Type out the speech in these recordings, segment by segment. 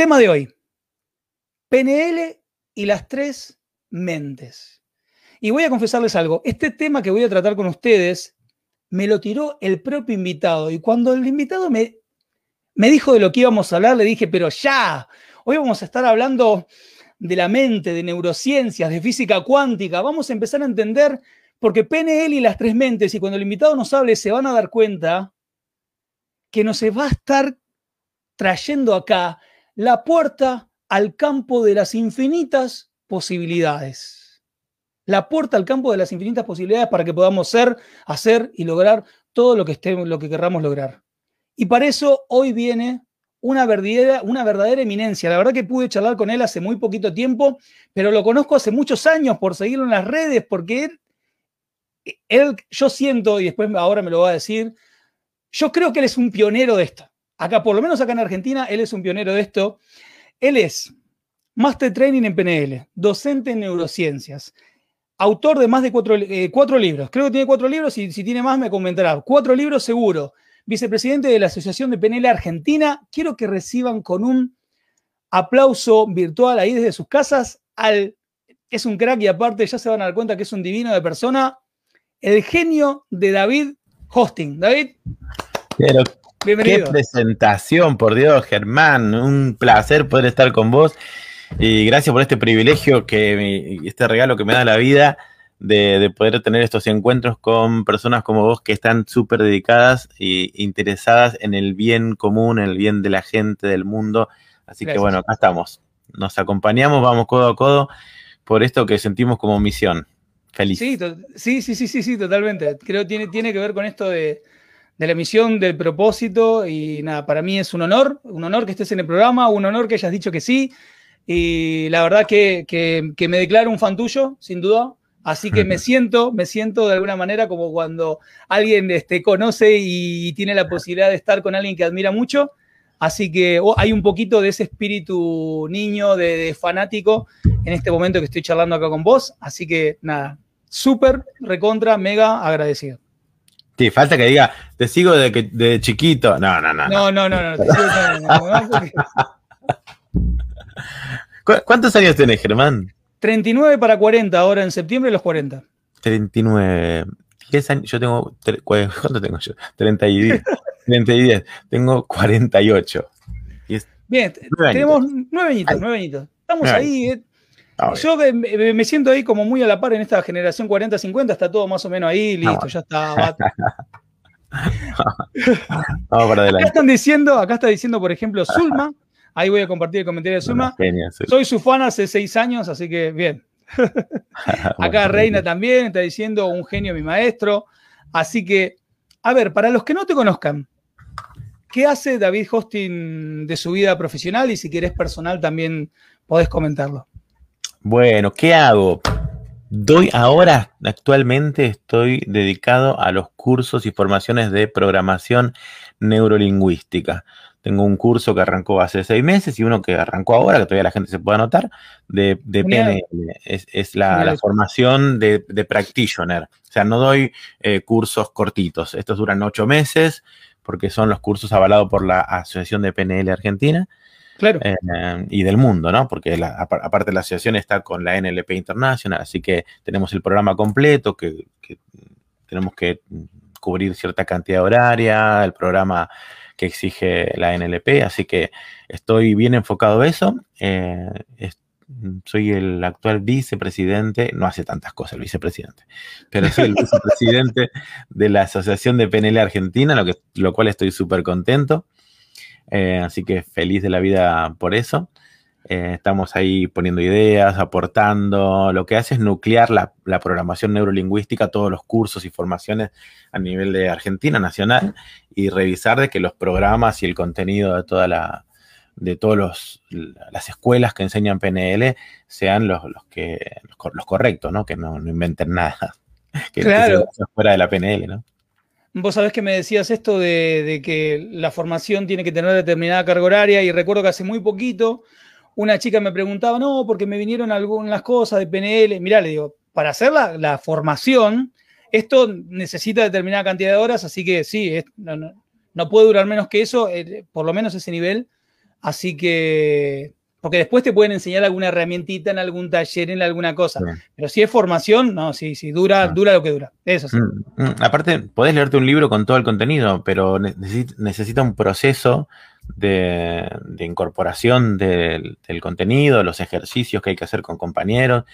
Tema de hoy. PNL y las tres mentes. Y voy a confesarles algo. Este tema que voy a tratar con ustedes me lo tiró el propio invitado. Y cuando el invitado me, me dijo de lo que íbamos a hablar, le dije, pero ya, hoy vamos a estar hablando de la mente, de neurociencias, de física cuántica. Vamos a empezar a entender, porque PNL y las tres mentes, y cuando el invitado nos hable, se van a dar cuenta que nos va a estar trayendo acá la puerta al campo de las infinitas posibilidades. La puerta al campo de las infinitas posibilidades para que podamos ser, hacer y lograr todo lo que, estemos, lo que querramos lograr. Y para eso hoy viene una verdadera, eminencia. La verdad que pude charlar con él hace muy poquito tiempo, pero lo conozco hace muchos años por seguirlo en las redes, porque él, él yo siento, y después ahora me lo va a decir, yo creo que él es un pionero de esto. Acá, por lo menos acá en Argentina, él es un pionero de esto. Él es Master Training en PNL, docente en neurociencias, autor de más de cuatro, eh, cuatro libros. Creo que tiene cuatro libros y si tiene más me comentará. Cuatro libros seguro. Vicepresidente de la Asociación de PNL Argentina. Quiero que reciban con un aplauso virtual ahí desde sus casas al... Es un crack y aparte ya se van a dar cuenta que es un divino de persona. El genio de David Hosting. David. Bienvenido. Qué presentación, por Dios, Germán. Un placer poder estar con vos. Y gracias por este privilegio, que este regalo que me da la vida de, poder tener estos encuentros con personas como vos que están súper dedicadas e interesadas en el bien común, en el bien de la gente, del mundo. Así que bueno, acá estamos. Nos acompañamos, vamos codo a codo por esto que sentimos como misión. Feliz. Sí, sí, sí, sí, sí, totalmente. Creo que tiene, tiene que ver con esto de de la misión, del propósito. Y nada, para mí es un honor, un honor que estés en el programa, un honor que hayas dicho que sí. Y la verdad que, que, me declaro un fan tuyo, sin duda. Así que me siento, me siento de alguna manera como cuando alguien este, conoce y tiene la posibilidad de estar con alguien que admira mucho. Así que oh, hay un poquito de ese espíritu niño, de, de, fanático, en este momento que estoy charlando acá con vos. Así que nada, súper, recontra, mega agradecido. Sí, falta que diga, te sigo de, de chiquito. No, no, no. No, no, no, no. ¿Cuántos años tenés, Germán? 39 para 40, ahora en septiembre los 40. 39. Yo tengo. ¿Cuánto tengo yo? 30 y 10. 30 y 10. Tengo 48. Bien, tenemos nueve añitos, nueve añitos. Estamos ahí, eh, yo me siento ahí como muy a la par en esta generación 40-50, está todo más o menos ahí, listo, ya está. Vamos para adelante. Acá están diciendo, acá está diciendo, por ejemplo, Zulma, ahí voy a compartir el comentario de Zulma. Soy su fan hace seis años, así que bien. acá Reina también está diciendo un genio mi maestro. Así que, a ver, para los que no te conozcan, ¿qué hace David Hosting de su vida profesional? Y si quieres personal también podés comentarlo. Bueno, ¿qué hago? Doy ahora, actualmente estoy dedicado a los cursos y formaciones de programación neurolingüística. Tengo un curso que arrancó hace seis meses y uno que arrancó ahora, que todavía la gente se puede anotar, de, PNL. Es, la, formación de, practitioner. O sea, no doy eh, cursos cortitos. Estos duran ocho meses porque son los cursos avalados por la Asociación de PNL Argentina. Claro. Eh, y del mundo, ¿no? Porque aparte la asociación está con la NLP International, así que tenemos el programa completo, que, tenemos que cubrir cierta cantidad horaria, el programa que exige la NLP, así que estoy bien enfocado a eso. Eh, soy el actual vicepresidente, no hace tantas cosas el vicepresidente, pero soy el vicepresidente de la Asociación de PNL Argentina, lo, lo cual estoy súper contento. Eh, así que feliz de la vida por eso. Eh, estamos ahí poniendo ideas, aportando. Lo que hace es nuclear la, programación neurolingüística, todos los cursos y formaciones a nivel de Argentina nacional y revisar de que los programas y el contenido de toda la, de todas las escuelas que enseñan PNL sean los, los que, los, correctos, ¿no? Que no, inventen nada. Que, claro. fuera de la PNL, ¿no? Vos sabés que me decías esto de, que la formación tiene que tener determinada carga horaria y recuerdo que hace muy poquito una chica me preguntaba, no, porque me vinieron algunas cosas de PNL. Mirá, le digo, para hacer la, formación, esto necesita determinada cantidad de horas, así que sí, no, puede durar menos que eso, eh, por lo menos ese nivel. Así que, porque después te pueden enseñar alguna herramientita en algún taller, en alguna cosa. Pero si es formación, no, sí, sí, dura, dura lo que dura. Eso sí. Mm, mm. Aparte, podés leerte un libro con todo el contenido, pero necesita un proceso de, incorporación del, contenido, los ejercicios que hay que hacer con compañeros,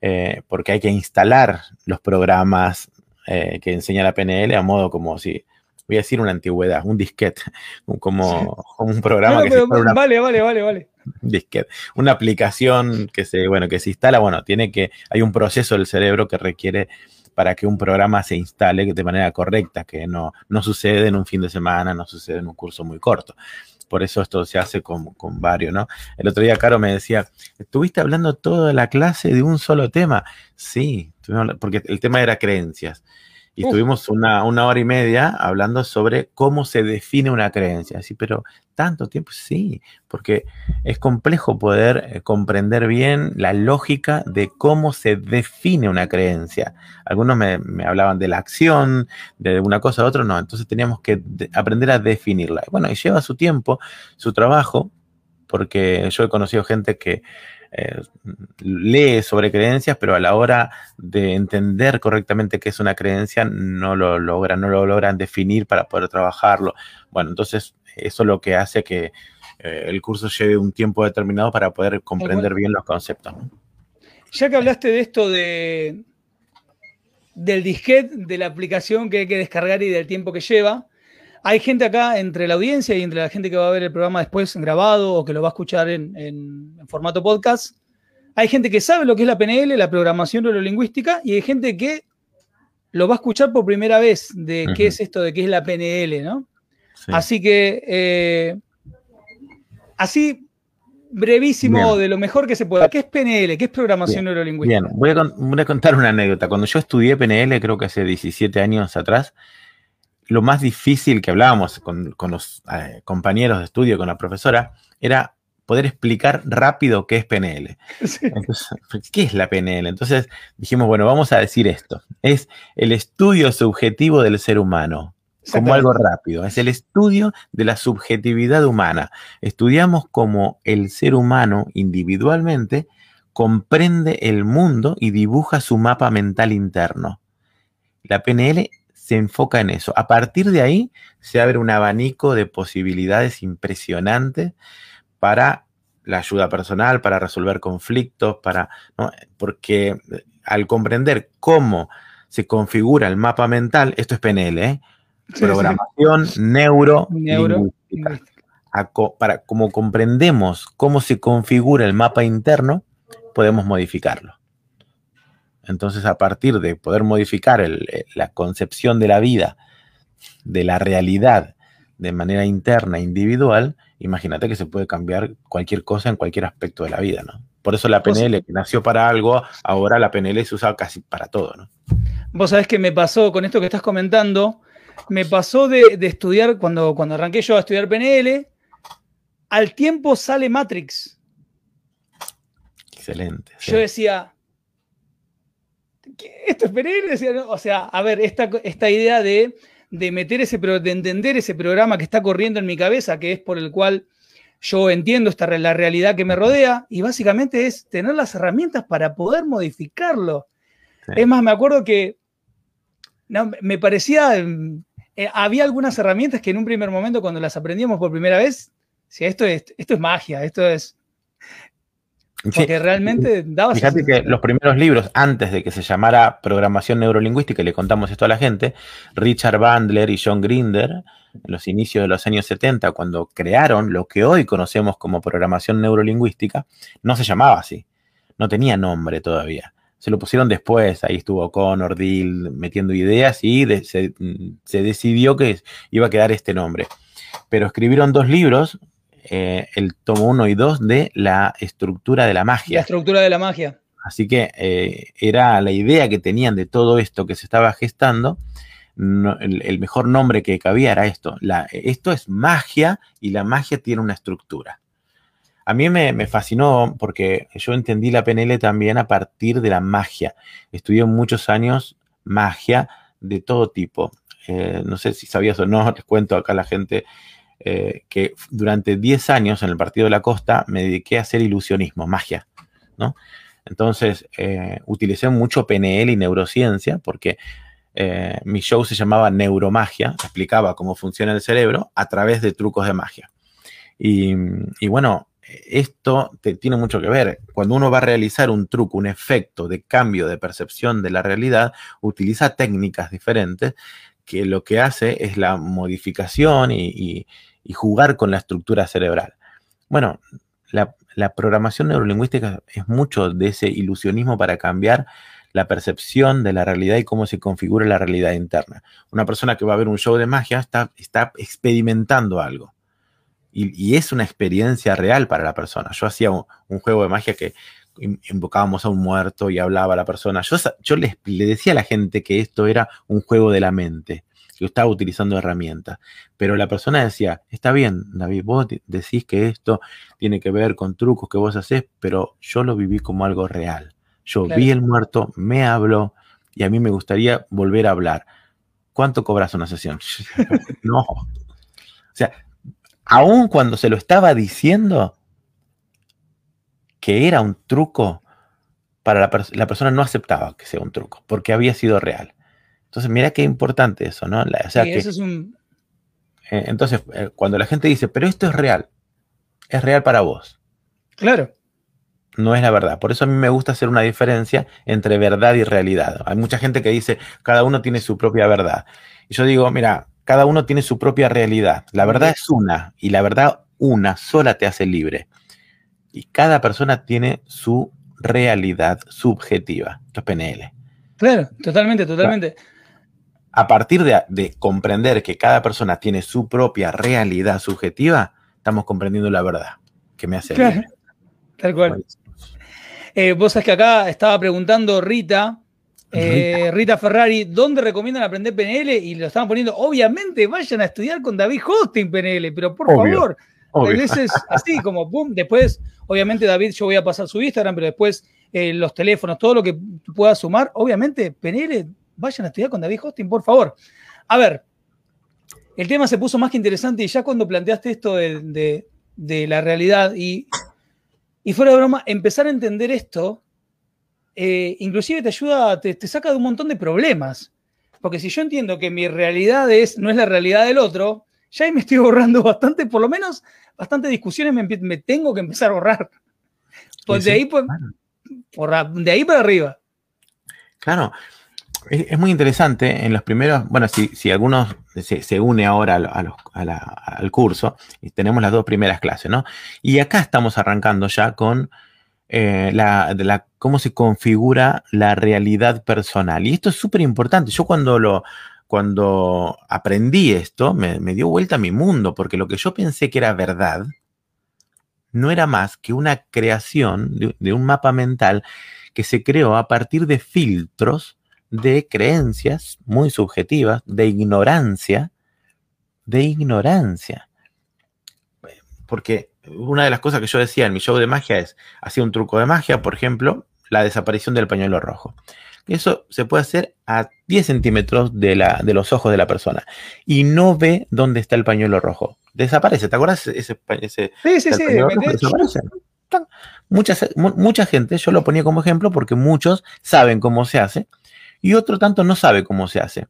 eh, porque hay que instalar los programas eh, que enseña la PNL a modo como si voy a decir una antigüedad, un disquete, como, un programa que Vale, vale, vale, vale. Disquete. Una aplicación que se, bueno, que se instala, bueno, tiene que, hay un proceso del cerebro que requiere para que un programa se instale de manera correcta, que no, no sucede en un fin de semana, no sucede en un curso muy corto. Por eso esto se hace con, con varios, ¿no? El otro día Caro me decía, ¿estuviste hablando toda la clase de un solo tema? Sí, porque el tema era creencias. Y estuvimos una, hora y media hablando sobre cómo se define una creencia. Sí, pero tanto tiempo, sí, porque es complejo poder eh, comprender bien la lógica de cómo se define una creencia. Algunos me, hablaban de la acción, de una cosa a otra, no. Entonces teníamos que aprender a definirla. Bueno, y lleva su tiempo, su trabajo, porque yo he conocido gente que eh, lee sobre creencias, pero a la hora de entender correctamente qué es una creencia, no lo logran, no lo logran definir para poder trabajarlo. Bueno, entonces eso es lo que hace que eh, el curso lleve un tiempo determinado para poder comprender bien los conceptos. Ya que hablaste de esto de del disquete, de la aplicación que hay que descargar y del tiempo que lleva, hay gente acá entre la audiencia y entre la gente que va a ver el programa después grabado o que lo va a escuchar en, formato podcast. Hay gente que sabe lo que es la PNL, la programación neurolingüística, y hay gente que lo va a escuchar por primera vez de qué es esto de qué es la PNL, ¿no? Así que, eh, así brevísimo de lo mejor que se pueda. ¿Qué es PNL? ¿Qué es programación neurolingüística? Bien, voy a, voy a, contar una anécdota. Cuando yo estudié PNL, creo que hace 17 años atrás, lo más difícil que hablábamos con, los eh, compañeros de estudio, con la profesora, era poder explicar rápido qué es PNL. ¿Qué es la PNL? Entonces dijimos, bueno, vamos a decir esto. Es el estudio subjetivo del ser humano, como algo rápido. Es el estudio de la subjetividad humana. Estudiamos cómo el ser humano individualmente comprende el mundo y dibuja su mapa mental interno. La PNL se enfoca en eso. A partir de ahí se abre un abanico de posibilidades impresionantes para la ayuda personal, para resolver conflictos, para, porque eh, al comprender cómo se configura el mapa mental, esto es PNL, ¿eh? programación neuro, neuro para como comprendemos cómo se configura el mapa interno, podemos modificarlo. Entonces, a partir de poder modificar eh, la concepción de la vida, de la realidad, de manera interna, individual, imagínate que se puede cambiar cualquier cosa en cualquier aspecto de la vida, ¿no? Por eso la PNL, que nació para algo, ahora la PNL se usa casi para todo, ¿no? Vos sabés que me pasó con esto que estás comentando, me pasó de, estudiar, cuando, cuando arranqué yo a estudiar PNL, al tiempo sale Matrix. Excelente. Yo decía, esto es Pereira, o sea, a ver, esta, esta idea de, meter ese, de entender ese programa que está corriendo en mi cabeza, que es por el cual yo entiendo esta, la realidad que me rodea, y básicamente es tener las herramientas para poder modificarlo. Es más, me acuerdo que no, me parecía, eh, había algunas herramientas que en un primer momento, cuando las aprendíamos por primera vez, si esto es, esto es magia, esto es, porque realmente daba Fíjate que los primeros libros, antes de que se llamara programación neurolingüística, y le contamos esto a la gente, Richard Bandler y John Grinder, en los inicios de los años 70, cuando crearon lo que hoy conocemos como programación neurolingüística, no se llamaba así, no tenía nombre todavía. Se lo pusieron después, ahí estuvo Connor, Dill metiendo ideas y se, se decidió que iba a quedar este nombre. Pero escribieron dos libros eh, el tomo 1 y 2 de la estructura de la magia. La estructura de la magia. Así que eh, era la idea que tenían de todo esto que se estaba gestando. el, mejor nombre que cabía era esto. esto es magia y la magia tiene una estructura. A mí me, fascinó porque yo entendí la PNL también a partir de la magia. Estudié muchos años magia de todo tipo. Eh, no sé si sabías o no, les cuento acá a la gente eh, que durante 10 años en el Partido de la Costa me dediqué a hacer ilusionismo, magia, ¿no? Entonces, eh, utilicé mucho PNL y neurociencia porque mi show se llamaba Neuromagia, explicaba cómo funciona el cerebro a través de trucos de magia. Y bueno, esto tiene mucho que ver. Cuando uno va a realizar un truco, un efecto de cambio de percepción de la realidad, utiliza técnicas diferentes que lo que hace es la modificación y, jugar con la estructura cerebral. Bueno, la, programación neurolingüística es mucho de ese ilusionismo para cambiar la percepción de la realidad y cómo se configura la realidad interna. Una persona que va a ver un show de magia está, está experimentando algo y, es una experiencia real para la persona. Yo hacía un, juego de magia que invocábamos a un muerto y hablaba a la persona. Yo, yo le decía a la gente que esto era un juego de la mente, yo estaba utilizando herramientas. Pero la persona decía, está bien, David, vos decís que esto tiene que ver con trucos que vos haces, pero yo lo viví como algo real. Yo vi el muerto, me habló y a mí me gustaría volver a hablar. ¿Cuánto cobras una sesión? no. O sea, aun cuando se lo estaba diciendo que era un truco, para la, persona no aceptaba que sea un truco, porque había sido real. Entonces, mira qué importante eso, ¿no? o sea, que, eso es un... Eh, entonces, eh, cuando la gente dice, pero esto es real, es real para vos. Claro. No es la verdad. Por eso a mí me gusta hacer una diferencia entre verdad y realidad. Hay mucha gente que dice, cada uno tiene su propia verdad. Y yo digo, mira, cada uno tiene su propia realidad. La verdad es una y la verdad una sola te hace libre. Y cada persona tiene su realidad subjetiva. Esto es PNL. Claro, totalmente, totalmente. A partir de, comprender que cada persona tiene su propia realidad subjetiva, estamos comprendiendo la verdad que me hace claro, Tal cual. Eh, vos sabés que acá estaba preguntando Rita, eh, Rita Ferrari, ¿dónde recomiendan aprender PNL? Y lo estaban poniendo, obviamente, vayan a estudiar con David Hosting PNL, pero por favor, es así como, boom, después, obviamente, David, yo voy a pasar su Instagram, pero después eh, los teléfonos, todo lo que pueda sumar, obviamente, PNL, vayan a estudiar con David Hosting, por favor. A ver, el tema se puso más que interesante y ya cuando planteaste esto de, la realidad y, y fuera de broma, empezar a entender esto eh, inclusive te ayuda, te, saca de un montón de problemas. Porque si yo entiendo que mi realidad es, no es la realidad del otro, ya ahí me estoy ahorrando bastante, por lo menos bastante discusiones me, tengo que empezar a ahorrar. Pues de, ahí, pues, de ahí para arriba. Claro, es, muy interesante. En los primeros, bueno, si, si algunos se, une ahora al curso, tenemos las dos primeras clases, ¿no? Y acá estamos arrancando ya con eh, la, la, cómo se configura la realidad personal. Y esto es súper importante. Yo cuando lo, cuando aprendí esto, me, dio vuelta a mi mundo, porque lo que yo pensé que era verdad, no era más que una creación de, un mapa mental que se creó a partir de filtros de creencias muy subjetivas, de ignorancia, de ignorancia. Porque una de las cosas que yo decía en mi show de magia es, hacía un truco de magia, por ejemplo, la desaparición del pañuelo rojo. Eso se puede hacer a 10 centímetros de, la, de los ojos de la persona y no ve dónde está el pañuelo rojo. Desaparece, ¿te acuerdas? Ese, ese, sí, sí, sí. Desaparece. Mucha, mucha gente, yo lo ponía como ejemplo porque muchos saben cómo se hace y otro tanto no sabe cómo se hace.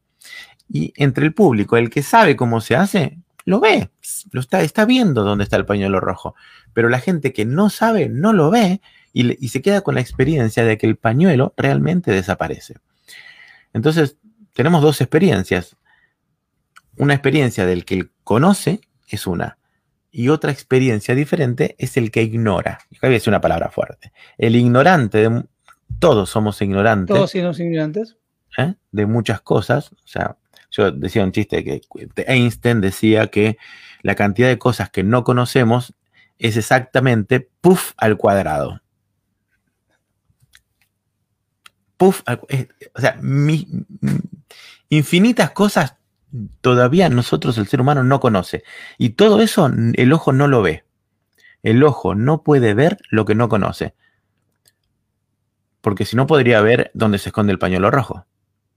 Y entre el público, el que sabe cómo se hace, lo ve, lo está, está viendo dónde está el pañuelo rojo. Pero la gente que no sabe, no lo ve y, se queda con la experiencia de que el pañuelo realmente desaparece. Entonces, tenemos dos experiencias. Una experiencia del que conoce es una, y otra experiencia diferente es el que ignora. Acá voy a decir una palabra fuerte. El ignorante, de, todos somos ignorantes. Todos somos ignorantes. ¿Eh? De muchas cosas. O sea, yo decía un chiste que Einstein decía que la cantidad de cosas que no conocemos es exactamente puff al cuadrado. Puff, o sea, mi, infinitas cosas todavía nosotros, el ser humano, no conoce. Y todo eso el ojo no lo ve. El ojo no puede ver lo que no conoce. Porque si no podría ver dónde se esconde el pañuelo rojo.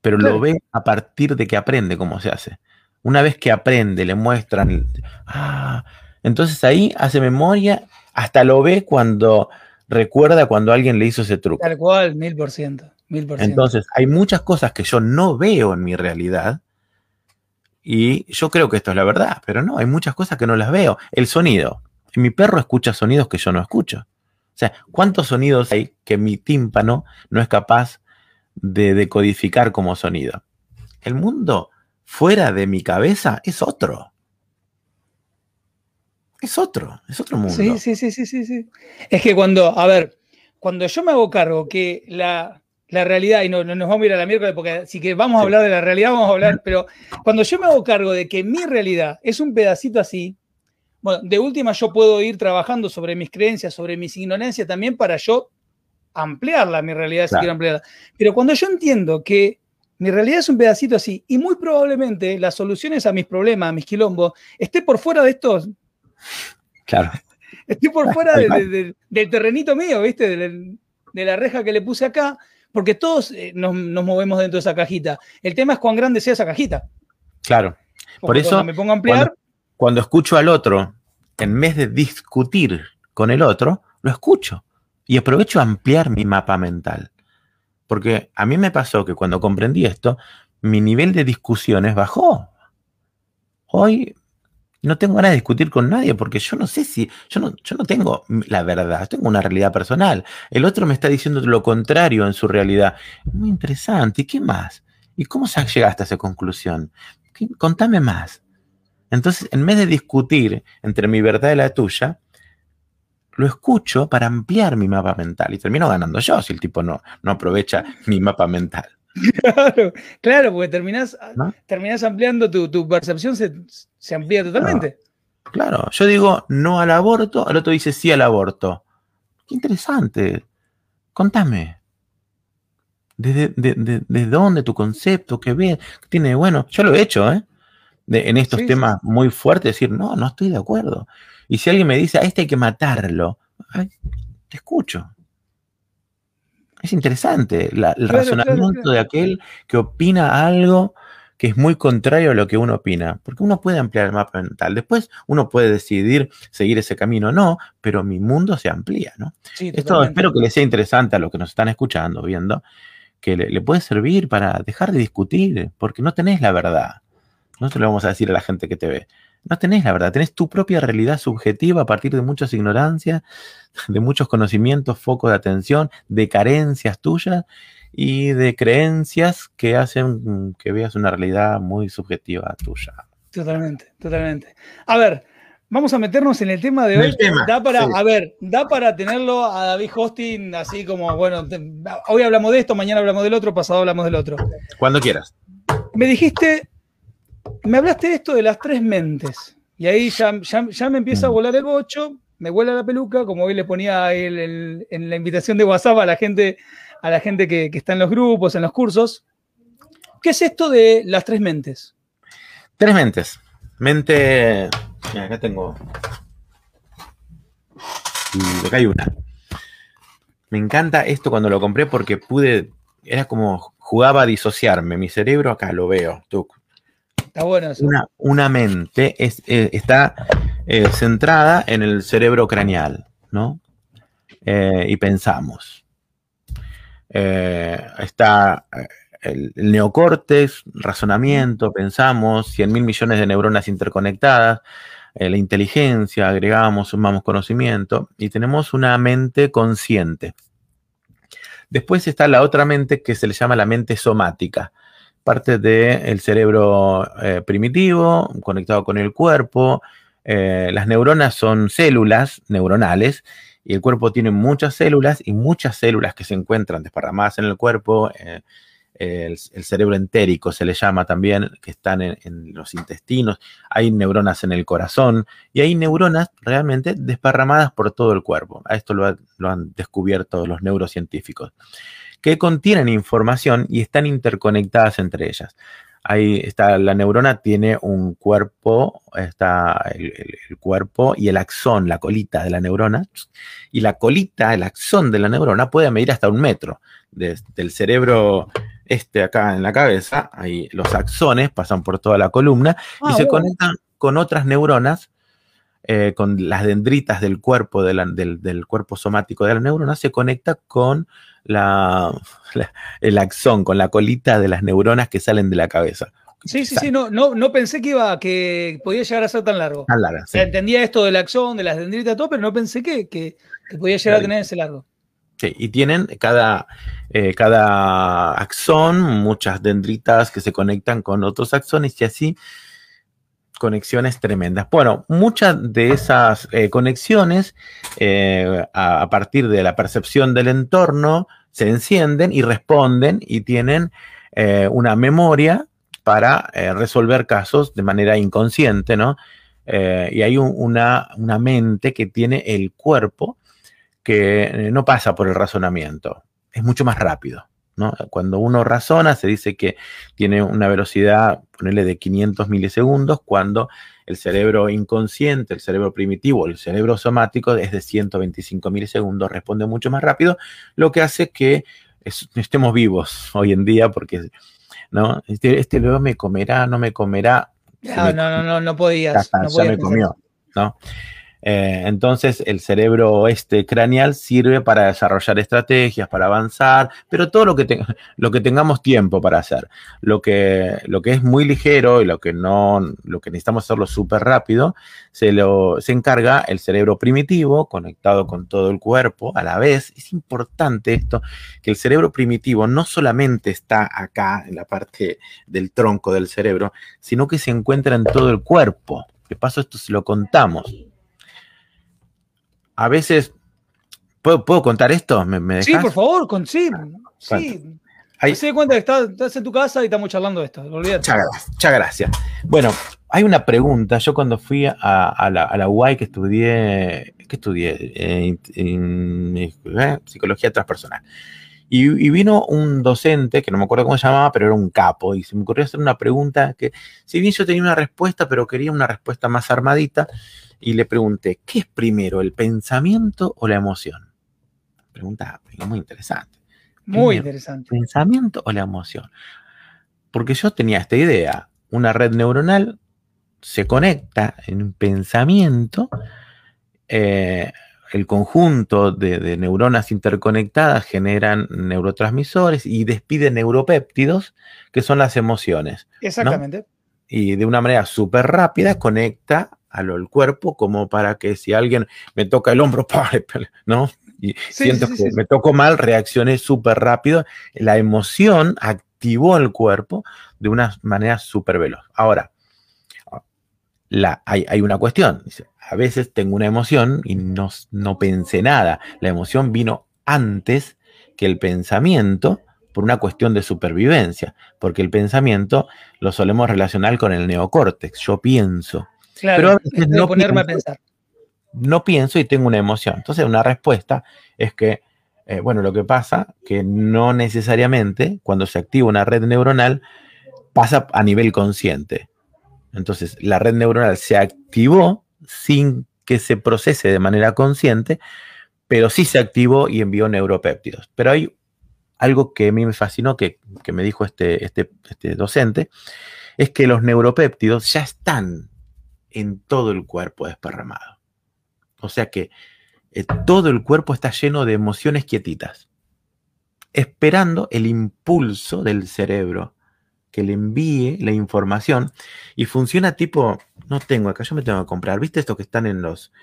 Pero lo ve a partir de que aprende cómo se hace. Una vez que aprende, le muestran. Ah, entonces ahí hace memoria, hasta lo ve cuando recuerda cuando alguien le hizo ese truco. Tal cual, mil por ciento. Entonces, hay muchas cosas que yo no veo en mi realidad y yo creo que esto es la verdad, pero no, hay muchas cosas que no las veo. El sonido. Mi perro escucha sonidos que yo no escucho. O sea, ¿cuántos sonidos hay que mi tímpano no es capaz de decodificar como sonido? El mundo fuera de mi cabeza es otro. Es otro, es otro mundo. Sí, sí, sí, sí, sí, sí. Es que cuando, a ver, cuando yo me hago cargo que la, la realidad, y no, nos vamos a ir a la miércoles porque así que vamos a hablar de la realidad, vamos a hablar, pero cuando yo me hago cargo de que mi realidad es un pedacito así, bueno, de última yo puedo ir trabajando sobre mis creencias, sobre mis ignorancias también para yo ampliarla, mi realidad, si quiero ampliarla. Pero cuando yo entiendo que mi realidad es un pedacito así, y muy probablemente las soluciones a mis problemas, a mis quilombos, esté por fuera de estos. Claro. Esté por fuera del terrenito mío, ¿viste? de la reja que le puse acá porque todos eh, nos, movemos dentro de esa cajita. El tema es cuán grande sea esa cajita. Claro. Por eso, me pongo a ampliar. Cuando, escucho al otro, en vez de discutir con el otro, lo escucho y aprovecho a ampliar mi mapa mental. Porque a mí me pasó que cuando comprendí esto, mi nivel de discusiones bajó. Hoy no tengo ganas de discutir con nadie porque yo no sé si, yo no, yo no tengo la verdad, tengo una realidad personal. El otro me está diciendo lo contrario en su realidad. Muy interesante. ¿Y qué más? ¿Y cómo llegaste a esa conclusión? Contame más. Entonces, en vez de discutir entre mi verdad y la tuya, lo escucho para ampliar mi mapa mental y termino ganando yo si el tipo no, no aprovecha mi mapa mental. Claro, claro, porque terminás, ampliando tu, percepción, se, amplía totalmente. Claro. yo digo no al aborto, el otro dice sí al aborto. Qué interesante. Contame. ¿Desde de, dónde tu concepto? ¿Qué ves? ¿Qué tiene bueno? Yo lo he hecho, ¿eh? En estos temas muy fuertes, decir, no, no estoy de acuerdo. Y si alguien me dice, a este hay que matarlo, te escucho. Es interesante el razonamiento de aquel que opina algo que es muy contrario a lo que uno opina, porque uno puede ampliar el mapa mental. Después uno puede decidir seguir ese camino o no, pero mi mundo se amplía, ¿no? Esto espero que les sea interesante a los que nos están escuchando, viendo, que le, puede servir para dejar de discutir, porque no tenés la verdad. No te lo vamos a decir a la gente que te ve. No tenés la verdad, tenés tu propia realidad subjetiva a partir de muchas ignorancias, de muchos conocimientos, focos de atención, de carencias tuyas y de creencias que hacen que veas una realidad muy subjetiva tuya. Totalmente, totalmente. A ver, vamos a meternos en el tema de hoy. da para, a ver, da para tenerlo a David Hosting así como, bueno, hoy hablamos de esto, mañana hablamos del otro, pasado hablamos del otro. Cuando quieras. Me dijiste me hablaste de esto de las tres mentes. Y ahí ya, ya, me empieza a mm. volar el bocho, me vuela la peluca, como hoy le ponía en la invitación de WhatsApp a la gente, a la gente que, está en los grupos, en los cursos. ¿Qué es esto de las tres mentes? Tres mentes. Mente. Mira, acá tengo. Acá hay una. Me encanta esto cuando lo compré porque pude. Era como jugaba a disociarme. Mi cerebro acá lo veo. Tú, Eso. Una, mente eh, está eh, centrada en el cerebro craneal, ¿no? Eh, y pensamos. está el, neocórtex, razonamiento, pensamos, 100 mil millones de neuronas interconectadas, la inteligencia, agregamos, sumamos conocimiento y tenemos una mente consciente. Después está la otra mente que se le llama la mente somática parte del cerebro eh, primitivo, conectado con el cuerpo. Eh, las neuronas son células neuronales y el cuerpo tiene muchas células y muchas células que se encuentran desparramadas en el cuerpo, eh, el, cerebro entérico se le llama también, que están en, los intestinos, hay neuronas en el corazón y hay neuronas realmente desparramadas por todo el cuerpo. A esto lo, lo han descubierto los neurocientíficos, que contienen información y están interconectadas entre ellas. Ahí está, la neurona tiene un cuerpo, está el, cuerpo y el axón, la colita de la neurona, y la colita, el axón de la neurona puede medir hasta un metro. Desde el cerebro este acá en la cabeza, ahí los axones pasan por toda la columna y ah, se conectan con otras neuronas, eh, con las dendritas del cuerpo, del, cuerpo somático de la neurona, se conecta con la, el axón, con la colita de las neuronas que salen de la cabeza. Sí, sí, sí, no, no, no pensé que iba, que podía llegar a ser tan largo. Tan largo, Entendía esto del axón, de las dendritas, todo, pero no pensé que, que, podía llegar a tener ese largo. Sí, y tienen cada, eh, cada axón muchas dendritas que se conectan con otros axones y así conexiones tremendas. Bueno, muchas de esas eh, conexiones eh, a, partir de la percepción del entorno se encienden y responden y tienen una memoria para resolver casos de manera inconsciente, ¿no? y hay una, una mente que tiene el cuerpo que eh, no pasa por el razonamiento, es mucho más rápido. ¿No? Cuando uno razona, se dice que tiene una velocidad, ponerle de 500 milisegundos, cuando el cerebro inconsciente, el cerebro primitivo, el cerebro somático es de 125 milisegundos, responde mucho más rápido, lo que hace que estemos vivos hoy en día, porque ¿no? Este, este, luego me comerá, no me comerá. No, no, no, no, no podías. Ya, me comió, ¿no? Eh, entonces el cerebro este craneal sirve para desarrollar estrategias, para avanzar, pero todo lo que, lo que tengamos tiempo para hacer. Lo que, es muy ligero y lo que no, lo que necesitamos hacerlo súper rápido, se, lo, se encarga el cerebro primitivo conectado con todo el cuerpo a la vez. Es importante esto, que el cerebro primitivo no solamente está acá en la parte del tronco del cerebro, sino que se encuentra en todo el cuerpo. De paso, esto se lo contamos a veces. ¿Puedo, ¿puedo contar esto? ¿Me, Sí, por favor, con, sí. sí. Ahí... Se cuenta que estás, en tu casa y estamos charlando de esto. Muchas gracias, Bueno, hay una pregunta. Yo cuando fui a, la, a UAI que estudié, ¿qué estudié? en, eh, psicología transpersonal. Y, y, vino un docente, que no me acuerdo cómo se llamaba, pero era un capo, y se me ocurrió hacer una pregunta que, si bien yo tenía una respuesta, pero quería una respuesta más armadita, y le pregunté, ¿qué es primero, el pensamiento o la emoción? Pregunta muy interesante. Muy interesante. ¿Pensamiento o la emoción? Porque yo tenía esta idea, una red neuronal se conecta en un pensamiento, eh, el conjunto de, neuronas interconectadas generan neurotransmisores y despiden neuropéptidos, que son las emociones. Exactamente. Y de una manera súper rápida conecta al cuerpo como para que si alguien me toca el hombro, ¿no? Y siento que me toco mal, reaccioné súper rápido. La emoción activó el cuerpo de una manera súper veloz. Ahora, la, hay, hay, una cuestión. A veces tengo una emoción y no, no pensé nada. La emoción vino antes que el pensamiento por una cuestión de supervivencia, porque el pensamiento lo solemos relacionar con el neocórtex. Yo pienso, pero a veces no ponerme pienso, a pensar. No pienso y tengo una emoción. Entonces, una respuesta es que, eh, bueno, lo que pasa que no necesariamente cuando se activa una red neuronal pasa a nivel consciente. Entonces, la red neuronal se activó sin que se procese de manera consciente, pero sí se activó y envió neuropéptidos. Pero hay algo que a mí me fascinó, que, que me dijo este, este, este docente, es que los neuropéptidos ya están en todo el cuerpo desparramado. O sea que eh, todo el cuerpo está lleno de emociones quietitas, esperando el impulso del cerebro que le envíe la información y funciona tipo, no tengo acá, yo me tengo que comprar, ¿viste esto que están en los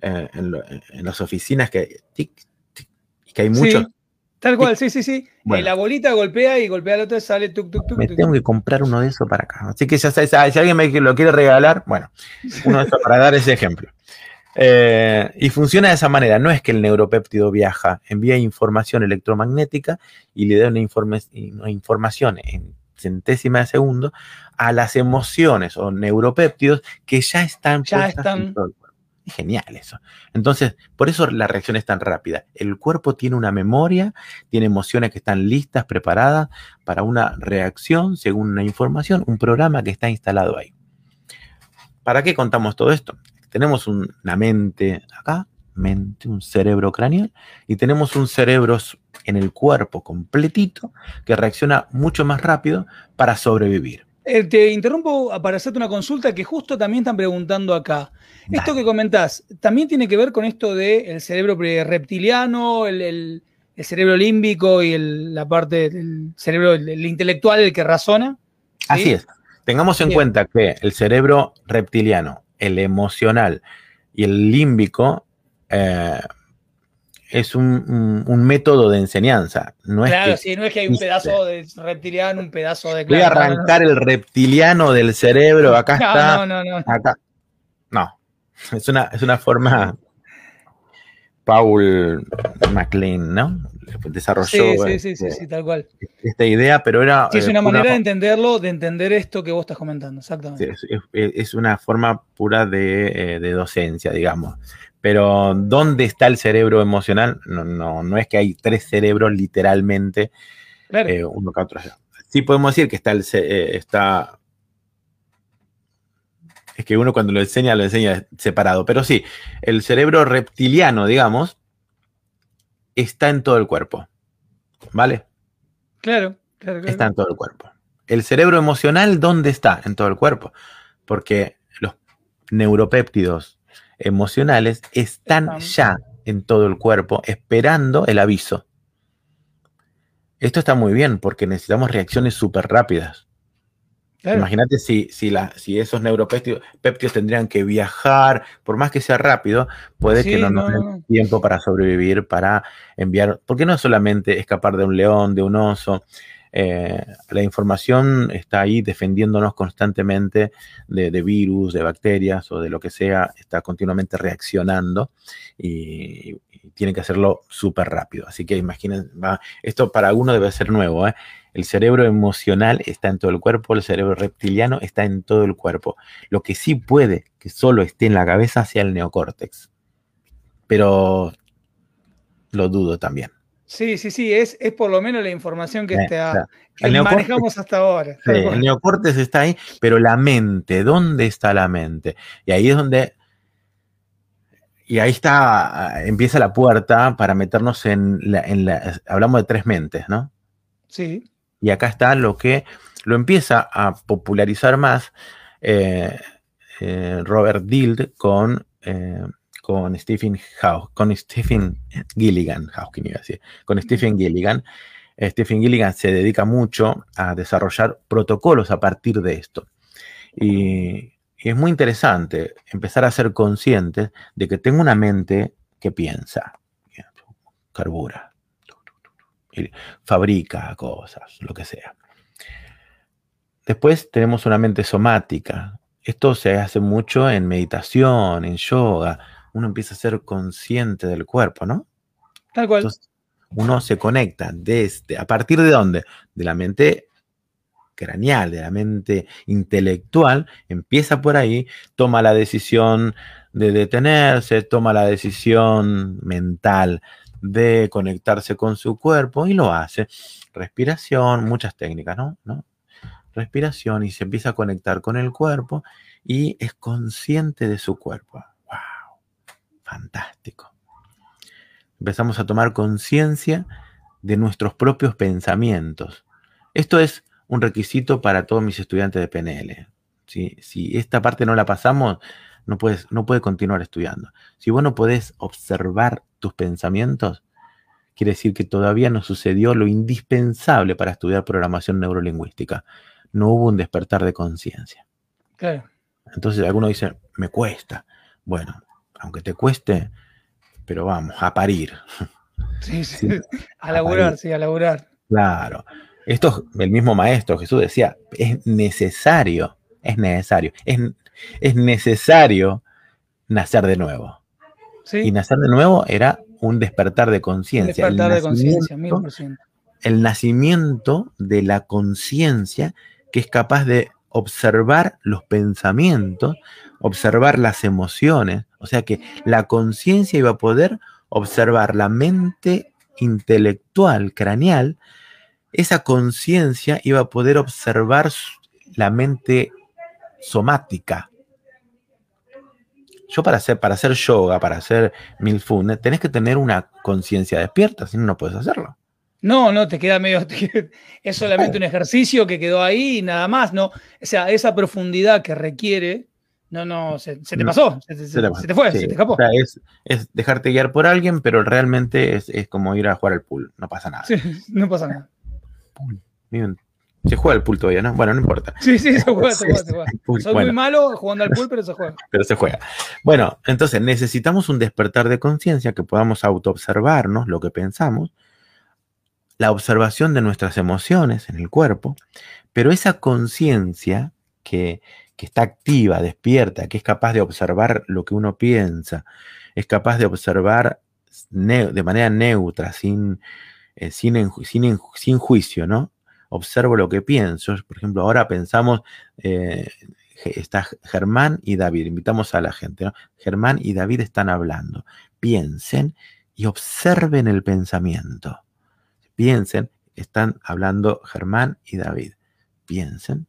eh, en, las oficinas que, que hay muchos? Tal cual, sí, sí, sí. Eh, la bolita golpea y golpea al otro sale tuk, tuk, tuk. Me tengo que comprar uno de esos para acá. Así que ya sabes, si alguien me lo quiere regalar, bueno, uno de esos para dar ese ejemplo. Eh, y funciona de esa manera. No es que el neuropéptido viaja, envía información electromagnética y le da una, una información en centésima de segundo a las emociones o neuropéptidos que ya están, ya están. Genial eso. Entonces, por eso la reacción es tan rápida. El cuerpo tiene una memoria, tiene emociones que están listas, preparadas para una reacción según una información, un programa que está instalado ahí. ¿Para qué contamos todo esto? Tenemos una mente acá, mente, un cerebro craneal, y tenemos un cerebro en el cuerpo completito que reacciona mucho más rápido para sobrevivir. Eh, te interrumpo para hacerte una consulta que justo también están preguntando acá. Esto que comentás, ¿también tiene que ver con esto del cerebro reptiliano, el, cerebro límbico y la parte del cerebro intelectual, el que razona? Así es. Tengamos en cuenta que el cerebro reptiliano, el emocional y el límbico eh, es un, método de enseñanza. No claro, sí, no es que hay un pedazo de reptiliano, un pedazo de... Voy a arrancar el reptiliano del cerebro, acá está. No, no, no. Acá. No, es una, es una forma... Paul MacLean, ¿no? Desarrolló sí, sí, sí, sí, tal cual. esta idea, pero era... Sí, es una, manera de entenderlo, de entender esto que vos estás comentando, exactamente. Es, una forma pura de, eh, de docencia, digamos. Pero ¿dónde está el cerebro emocional? No, no, no es que hay tres cerebros literalmente, eh, uno que otro Sí podemos decir que está el eh, está es que uno cuando lo enseña lo enseña separado, pero sí, el cerebro reptiliano, digamos, está en todo el cuerpo. ¿Vale? Claro, claro, claro. Está en todo el cuerpo. El cerebro emocional, ¿dónde está? En todo el cuerpo. Porque los neuropéptidos emocionales están ya en todo el cuerpo esperando el aviso. Esto está muy bien porque necesitamos reacciones súper rápidas. Imagínate si, si, la, si, esos neuropéptidos tendrían que viajar, por más que sea rápido, puede que no nos den tiempo para sobrevivir, para enviar, porque no es solamente escapar de un león, de un oso, eh, la información está ahí defendiéndonos constantemente de, virus, de bacterias o de lo que sea, está continuamente reaccionando y, tiene que hacerlo súper rápido. Así que imaginen, esto para alguno debe ser nuevo. ¿eh? El cerebro emocional está en todo el cuerpo, el cerebro reptiliano está en todo el cuerpo. Lo que sí puede que solo esté en la cabeza sea el neocórtex. Pero lo dudo también. Sí, sí, sí, es, es por lo menos la información que, manejamos hasta ahora. el neocortes está ahí, pero la mente, ¿dónde está la mente? Y ahí es donde. Y ahí está, empieza la puerta para meternos en la, en la. Hablamos de tres mentes, ¿no? Sí. Y acá está lo que lo empieza a popularizar más eh, eh, Robert Dild con. Eh, con Stephen con Stephen Gilligan, iba a decir, con Stephen Gilligan. Eh, Stephen Gilligan se dedica mucho a desarrollar protocolos a partir de esto. Y, es muy interesante empezar a ser consciente de que tengo una mente que piensa, carbura, fabrica cosas, lo que sea. Después tenemos una mente somática. Esto se hace mucho en meditación, en yoga, uno empieza a ser consciente del cuerpo, ¿no? Tal cual. uno se conecta desde, ¿a partir de dónde? De la mente craneal, de la mente intelectual, empieza por ahí, toma la decisión de detenerse, toma la decisión mental de conectarse con su cuerpo y lo hace. Respiración, muchas técnicas, ¿no? ¿no? Respiración y se empieza a conectar con el cuerpo y es consciente de su cuerpo. Fantástico. Empezamos a tomar conciencia de nuestros propios pensamientos. Esto es un requisito para todos mis estudiantes de PNL. Si esta parte no la pasamos, no, puedes, no puede continuar estudiando. Si vos no podés observar tus pensamientos, quiere decir que todavía no sucedió lo indispensable para estudiar programación neurolingüística. No hubo un despertar de conciencia. Entonces algunos dicen, me cuesta. Bueno, aunque te cueste, pero vamos, a parir. Sí, sí, a, laburar, sí, a laburar. Claro. Esto, el mismo maestro Jesús decía, es necesario, es necesario, es, es necesario nacer de nuevo. ¿Sí? Y nacer de nuevo era un despertar de conciencia. Despertar El de conciencia, mil por ciento. el nacimiento de la conciencia que es capaz de observar los pensamientos, observar las emociones. O sea que la conciencia iba a poder observar la mente intelectual, craneal. Esa conciencia iba a poder observar la mente somática. Yo para hacer, para hacer yoga, para hacer mindfulness, tenés que tener una conciencia despierta, si no, no puedes hacerlo. No, no, te queda medio. es solamente un ejercicio que quedó ahí y nada más, ¿no? O sea, esa profundidad que requiere, no, no, se, se te No, pasó, se, se- Se te, fue, sí, se te escapó. o sea, es, es dejarte guiar por alguien, pero realmente es, es como ir a jugar al pool, no pasa nada. Sí, no pasa nada. Se juega al pool todavía, ¿no? Bueno, no importa. Sí, sí, se juega, se juega, se juega. Soy bueno, muy malo jugando al pool, pero se juega. pero se juega. Bueno, entonces necesitamos un despertar de conciencia que podamos autoobservarnos lo que pensamos, la observación de nuestras emociones en el cuerpo, pero esa conciencia que, que está activa, despierta, que es capaz de observar lo que uno piensa, es capaz de observar de manera neutra, sin, eh, sin, sin, sin juicio, ¿no? Observo lo que pienso. Por ejemplo, ahora pensamos, eh, está Germán y David, invitamos a la gente, ¿no? Germán y David están hablando. Piensen y observen el pensamiento. Piensen, están hablando Germán y David. Piensen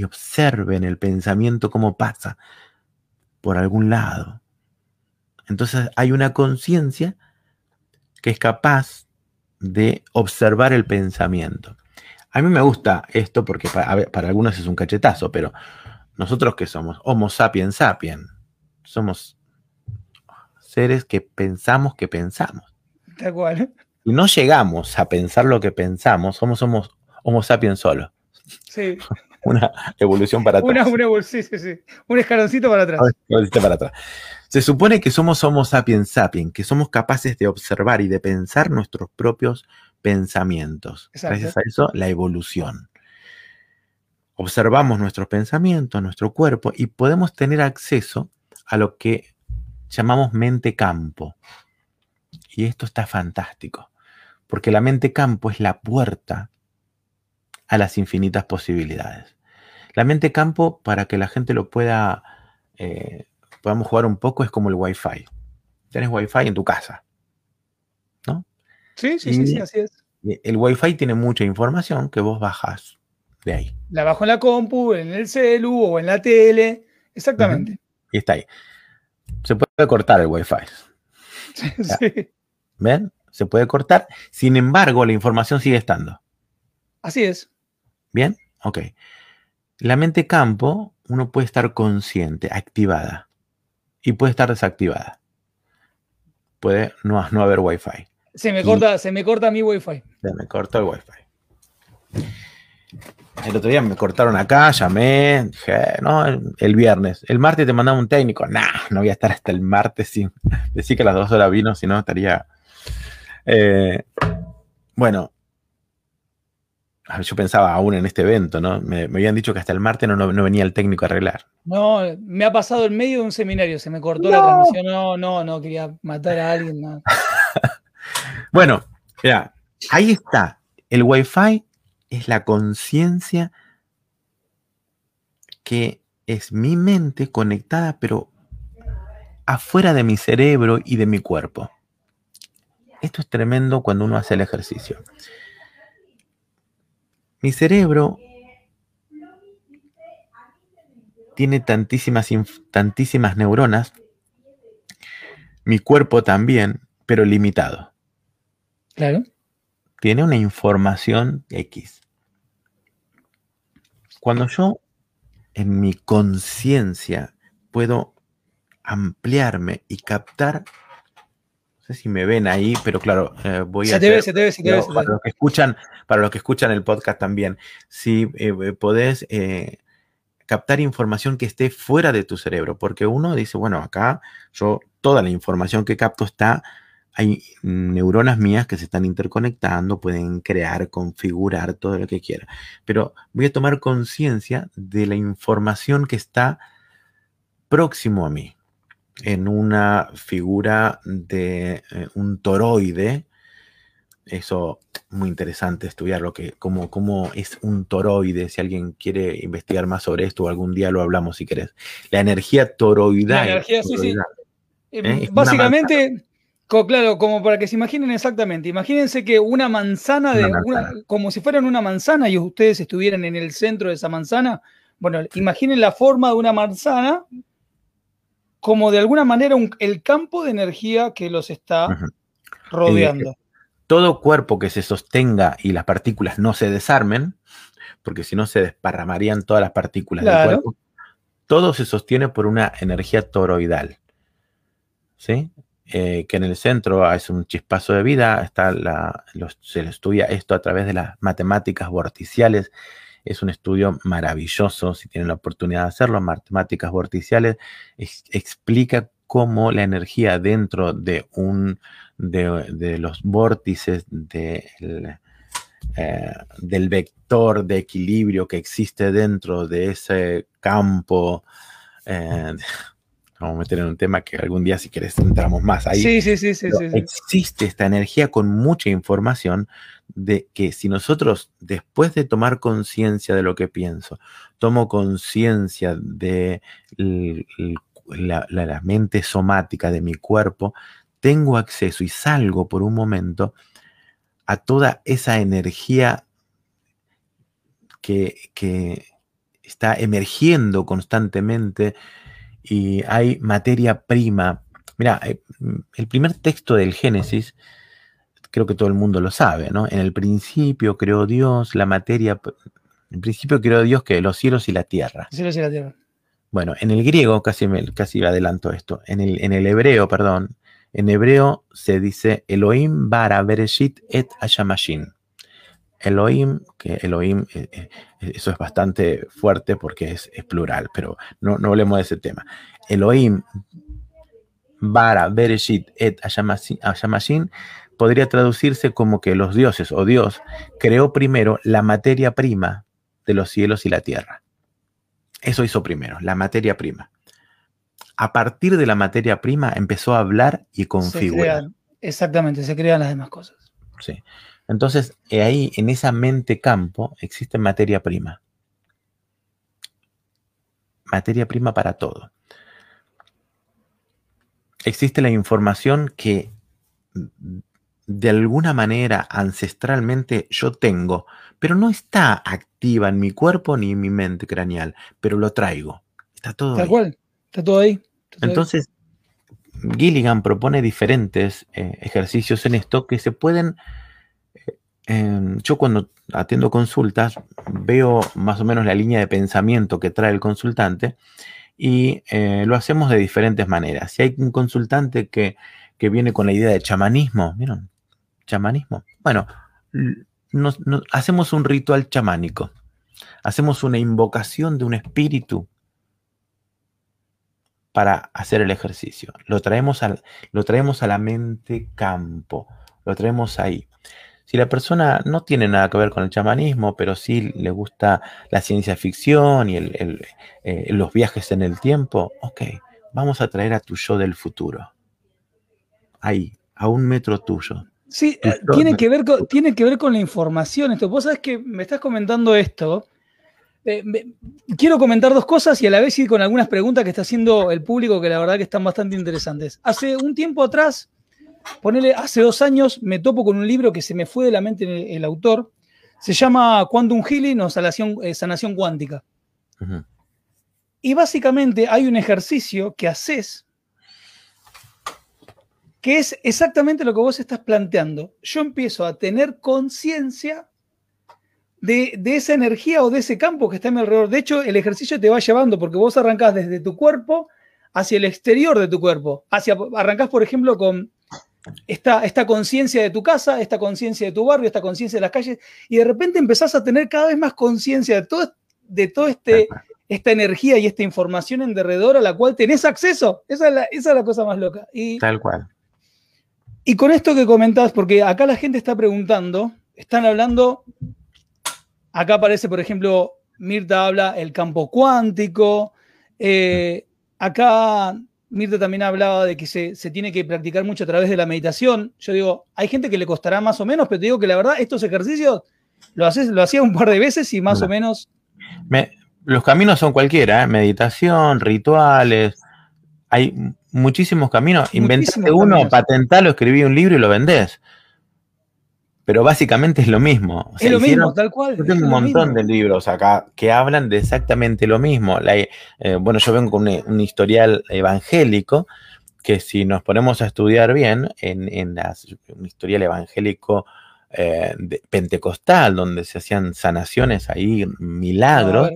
y observen el pensamiento cómo pasa por algún lado. Entonces hay una conciencia que es capaz de observar el pensamiento. A mí me gusta esto porque para, a ver, para algunos es un cachetazo, pero nosotros que somos Homo sapiens sapiens, somos seres que pensamos que pensamos. Tal cual. Y no llegamos a pensar lo que pensamos, somos, somos Homo sapiens solo. Sí. Una evolución para atrás. Una, una, bol- sí, sí, sí. Un escaloncito para atrás. Para atrás. Se supone que somos Homo sapiens sapiens, que somos capaces de observar y de pensar nuestros propios pensamientos. Exacto. Gracias a eso, la evolución. Observamos nuestros pensamientos, nuestro cuerpo, y podemos tener acceso a lo que llamamos mente campo. Y esto está fantástico, porque la mente campo es la puerta a las infinitas posibilidades. La mente campo, para que la gente lo pueda, eh, podamos jugar un poco, es como el Wi-Fi. Tienes Wi-Fi en tu casa. Sí, sí, sí, sí, Y- así es. Y El Wi-Fi tiene mucha información que vos bajás de ahí. La bajo en la compu, en el celu o en la tele. Exactamente. Y está ahí. Se puede cortar el Wi-Fi. Sí, ¿Ven? Se puede cortar. Sin embargo, la información sigue estando. Así es. ¿Bien? Ok. La mente campo, uno puede estar consciente, activada. Y puede estar desactivada. Puede no, no haber Wi-Fi. Se me Y- corta, se me corta mi wifi. Se me cortó el Wi-Fi. El otro día me cortaron acá, llamé, dije, "Eh, no, el, el viernes. El martes te mandaba un técnico. Nah, no voy a estar hasta el martes sin decir que a las dos horas vino, si no estaría. Eh, bueno, yo pensaba aún en este evento, ¿no? Me, me habían dicho que hasta el martes no, no- no venía el técnico a arreglar. No, me ha pasado en medio de un seminario, se me cortó la transmisión. No, no, no quería matar a alguien. no. Bueno, mira, ahí está. El Wi-Fi es la conciencia que es mi mente conectada, pero afuera de mi cerebro y de mi cuerpo. Esto es tremendo cuando uno hace el ejercicio. Mi cerebro tiene tantísimas, tantísimas neuronas, mi cuerpo también, pero limitado Claro. tiene una información X. Cuando yo en mi conciencia puedo ampliarme y captar, no sé si me ven ahí, pero claro, eh, voy Se a te ve, hacer- se te ve, se te ve. se te para ve. los que escuchan, para los que escuchan el podcast también, si eh, eh, podés eh, captar información que esté fuera de tu cerebro, porque uno dice, bueno, acá yo toda la información que capto está, hay neuronas mías que se están interconectando, pueden crear, configurar todo lo que quiera, pero voy a tomar conciencia de la información que está próximo a mí. en una figura de eh, un toroide. Eso muy interesante estudiarlo, que cómo, cómo es un toroide, si alguien quiere investigar más sobre esto, algún día lo hablamos si querés. La energía toroidal. La energía, sí, sí. ¿eh? Básicamente, claro, como para que se imaginen exactamente, imagínense que una manzana, de, como si fueran una manzana y ustedes estuvieran en el centro de esa manzana, bueno, imaginen la forma de una manzana como de alguna manera el campo de energía que los está rodeando. Todo cuerpo que se sostenga y las partículas no se desarmen, porque si no se desparramarían todas las partículas del cuerpo, todo se sostiene por una energía toroidal. ¿Sí? Eh, que en el centro es un chispazo de vida, está la, se estudia esto a través de las matemáticas vorticiales es un estudio maravilloso, si tienen la oportunidad de hacerlo, matemáticas vorticiales, explica cómo la energía dentro de un de, los vórtices eh, del vector de equilibrio que existe dentro de ese campo. Eh, vamos a meter en un tema que algún día, si querés, entramos más ahí. Sí, sí, sí, sí, Existe esta energía con mucha información de que si nosotros, después de tomar conciencia de lo que pienso, tomo conciencia de la, mente somática de mi cuerpo, tengo acceso y salgo por un momento a toda esa energía que, que está emergiendo constantemente y hay materia prima. Mira, eh, el primer texto del Génesis creo que todo el mundo lo sabe, ¿no? En el principio creó Dios la materia, en el principio creó Dios que los cielos y la tierra. Los cielos y la tierra. Bueno, en el griego, casi, me, casi adelanto esto, en el, en el hebreo, perdón, en hebreo se dice Elohim bara bereshit et hashamashin. Elohim, que Elohim, eh, eh, eso es bastante fuerte porque es, plural, pero no, no hablemos de ese tema. Elohim bara bereshit et hashamashin podría traducirse como que los dioses o Dios creó primero la materia prima de los cielos y la tierra. Eso hizo primero, la materia prima. A partir de la materia prima empezó a hablar y configurar. exactamente, se crean las demás cosas. Sí. Entonces, ahí, en esa mente campo, existe materia prima. Materia prima para todo. Existe la información que de alguna manera ancestralmente yo tengo, pero no está activa en mi cuerpo ni en mi mente craneal, pero lo traigo. Está todo Tal cual, está todo ahí. Entonces, Gilligan propone diferentes eh, ejercicios en esto que se pueden... Eh, em, yo cuando atiendo consultas veo más o menos la línea de pensamiento que trae el consultante y eh, lo hacemos de diferentes maneras. Si hay un consultante que, que viene con la idea de chamanismo, ¿vieron? chamanismo? Bueno, hacemos un ritual chamánico, hacemos una invocación de un espíritu para hacer el ejercicio. Lo traemos, lo traemos a la mente campo, lo traemos ahí. Si la persona no tiene nada que ver con el chamanismo, pero sí le gusta la ciencia ficción y eh, los viajes en el tiempo, ok, vamos a traer a tu yo del futuro. Ahí, a un metro tuyo. Sí, eh, tiene que, ver con, tiene que ver con la información. Esto. Vos sabés que me estás comentando esto. Eh, quiero comentar dos cosas y a la vez ir con algunas preguntas que está haciendo el público que la verdad que están bastante interesantes. Hace un tiempo atrás, ponele, hace dos años, me topo con un libro que se me fue de la mente el, autor. Se llama Quantum Healing o Sanación, eh, sanación Cuántica. Y básicamente hay un ejercicio que haces que es exactamente lo que vos estás planteando. Yo empiezo a tener conciencia de, esa energía o de ese campo que está a mi alrededor. De hecho, el ejercicio te va llevando porque vos arrancás desde tu cuerpo hacia el exterior de tu cuerpo. Hacia, arrancás, por ejemplo, con esta, esta conciencia de tu casa, esta conciencia de tu barrio, esta conciencia de las calles, y de repente empezás a tener cada vez más conciencia de todo, de todo este, esta energía y esta información en derredor a la cual tenés acceso. Esa es la, esa es la cosa más loca. Y, Tal cual. Y con esto que comentás, porque acá la gente está preguntando, están hablando, acá aparece, por ejemplo, Mirta habla el campo cuántico, eh, acá Mirta también hablaba de que se, tiene que practicar mucho a través de la meditación. Yo digo, hay gente que le costará más o menos, pero te digo que la verdad, estos ejercicios lo, haces, lo hacía un par de veces y más o menos. los caminos son cualquiera, ¿eh? meditación, rituales. Hay muchísimos caminos. Inventate uno, patentalo, escribí un libro y lo vendés pero básicamente es lo mismo. es lo mismo, tal cual. Yo tengo un montón de libros acá que hablan de exactamente lo mismo. Eh, bueno, yo vengo con un, historial evangélico que si nos ponemos a estudiar bien en, un historial evangélico eh, pentecostal, donde se hacían sanaciones ahí, milagros,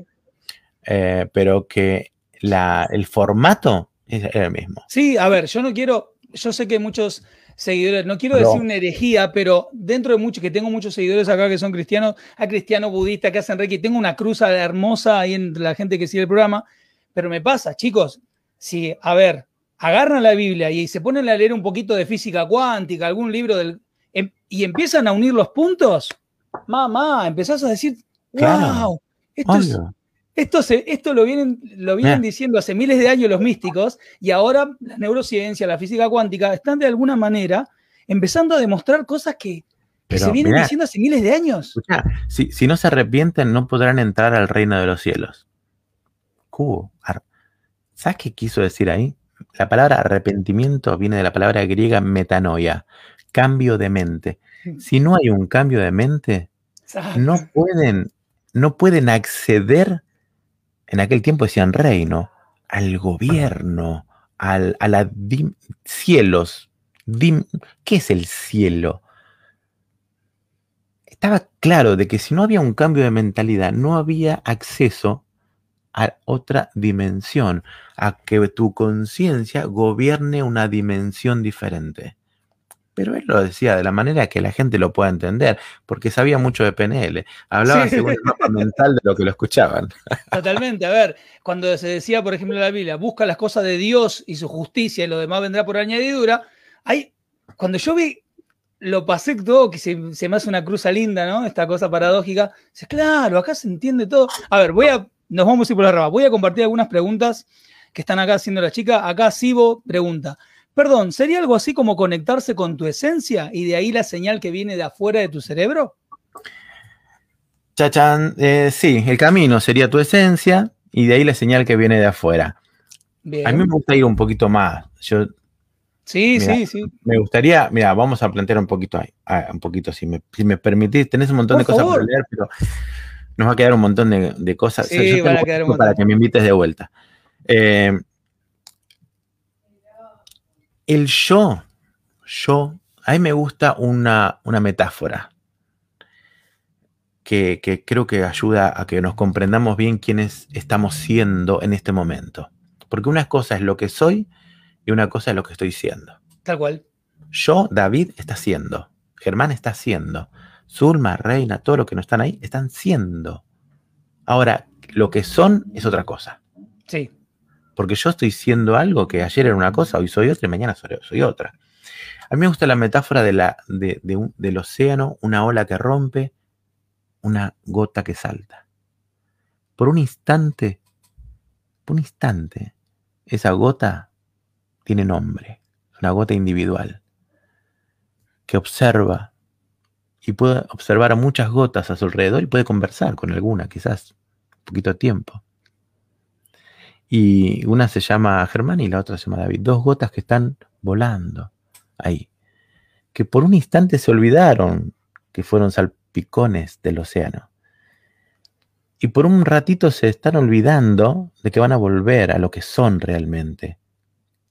eh, pero que la, el formato es el mismo. Sí, a ver, yo no quiero, yo sé que muchos seguidores, no quiero decir una herejía, pero dentro de muchos, que tengo muchos seguidores acá que son cristianos, a cristianos budistas que hacen reiki, tengo una cruz hermosa ahí entre la gente que sigue el programa, pero me pasa, chicos, si, a ver, agarran la Biblia y se ponen a leer un poquito de física cuántica, algún libro del, em, y empiezan a unir los puntos, mamá, empezás a decir, wow, esto es esto, esto lo vienen, lo vienen diciendo hace miles de años los místicos y ahora la neurociencia, la física cuántica están de alguna manera empezando a demostrar cosas que, se vienen diciendo hace miles de años. si, no se arrepienten, no podrán entrar al reino de los cielos. Cubo. ¿Sabes qué quiso decir ahí? La palabra arrepentimiento viene de la palabra griega metanoia, cambio de mente. Si no hay un cambio de mente, no pueden, no pueden acceder en aquel tiempo decían reino, al gobierno, al, a la cielos. ¿Qué es el cielo? Estaba claro de que si no había un cambio de mentalidad, no había acceso a otra dimensión, a que tu conciencia gobierne una dimensión diferente. Pero él lo decía de la manera que la gente lo pueda entender, porque sabía mucho de PNL. Hablaba según el mapa mental de lo que lo escuchaban. Totalmente. A ver, cuando se decía, por ejemplo, en la Biblia, busca las cosas de Dios y su justicia y lo demás vendrá por añadidura, hay, cuando yo vi, lo pasé todo, que se, me hace una cruza linda, ¿no? Esta cosa paradójica. Dice, claro, acá se entiende todo. A ver, voy a, nos vamos a ir por la rama. Voy a compartir algunas preguntas que están acá haciendo la chica. Acá Sibo pregunta. Perdón, ¿sería algo así como conectarse con tu esencia y de ahí la señal que viene de afuera de tu cerebro? Chachan, eh, sí, el camino sería tu esencia y de ahí la señal que viene de afuera. A mí me gusta ir un poquito más. Yo, sí, sí, sí. Me gustaría, mira, vamos a plantear un poquito ahí, ah, un poquito, si me, si me permitís, tenés un montón de cosas para leer, pero nos va a quedar un montón de, cosas. Sí, para que me invites de vuelta. Eh, el yo, yo, a mí me gusta una, metáfora que, creo que ayuda a que nos comprendamos bien quiénes estamos siendo en este momento. Porque una cosa es lo que soy y una cosa es lo que estoy siendo. Tal cual. Yo, David, está siendo. Germán está siendo. Zulma, Reina, todo lo que no están ahí, están siendo. Ahora, lo que son es otra cosa. Sí porque yo estoy siendo algo que ayer era una cosa, hoy soy otra y mañana soy, otra. A mí me gusta la metáfora de la, del océano, una ola que rompe, una gota que salta. Por un instante, por un instante, esa gota tiene nombre, una gota individual, que observa y puede observar a muchas gotas a su alrededor y puede conversar con alguna, quizás un poquito de tiempo. Y una se llama Germán y la otra se llama David. Dos gotas que están volando ahí. Que por un instante se olvidaron que fueron salpicones del océano. Y por un ratito se están olvidando de que van a volver a lo que son realmente.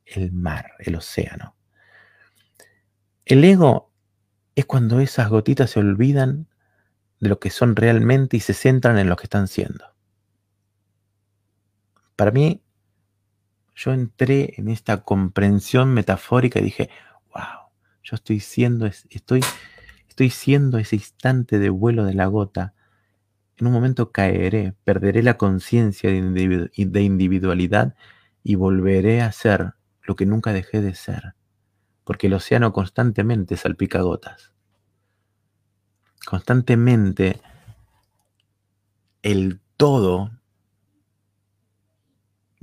El mar, el océano. El ego es cuando esas gotitas se olvidan de lo que son realmente y se centran en lo que están siendo para mí, yo entré en esta comprensión metafórica y dije, wow, yo estoy siendo, estoy, estoy siendo ese instante de vuelo de la gota. En un momento caeré, perderé la conciencia de, individualidad y volveré a ser lo que nunca dejé de ser, porque el océano constantemente salpica gotas. Constantemente el todo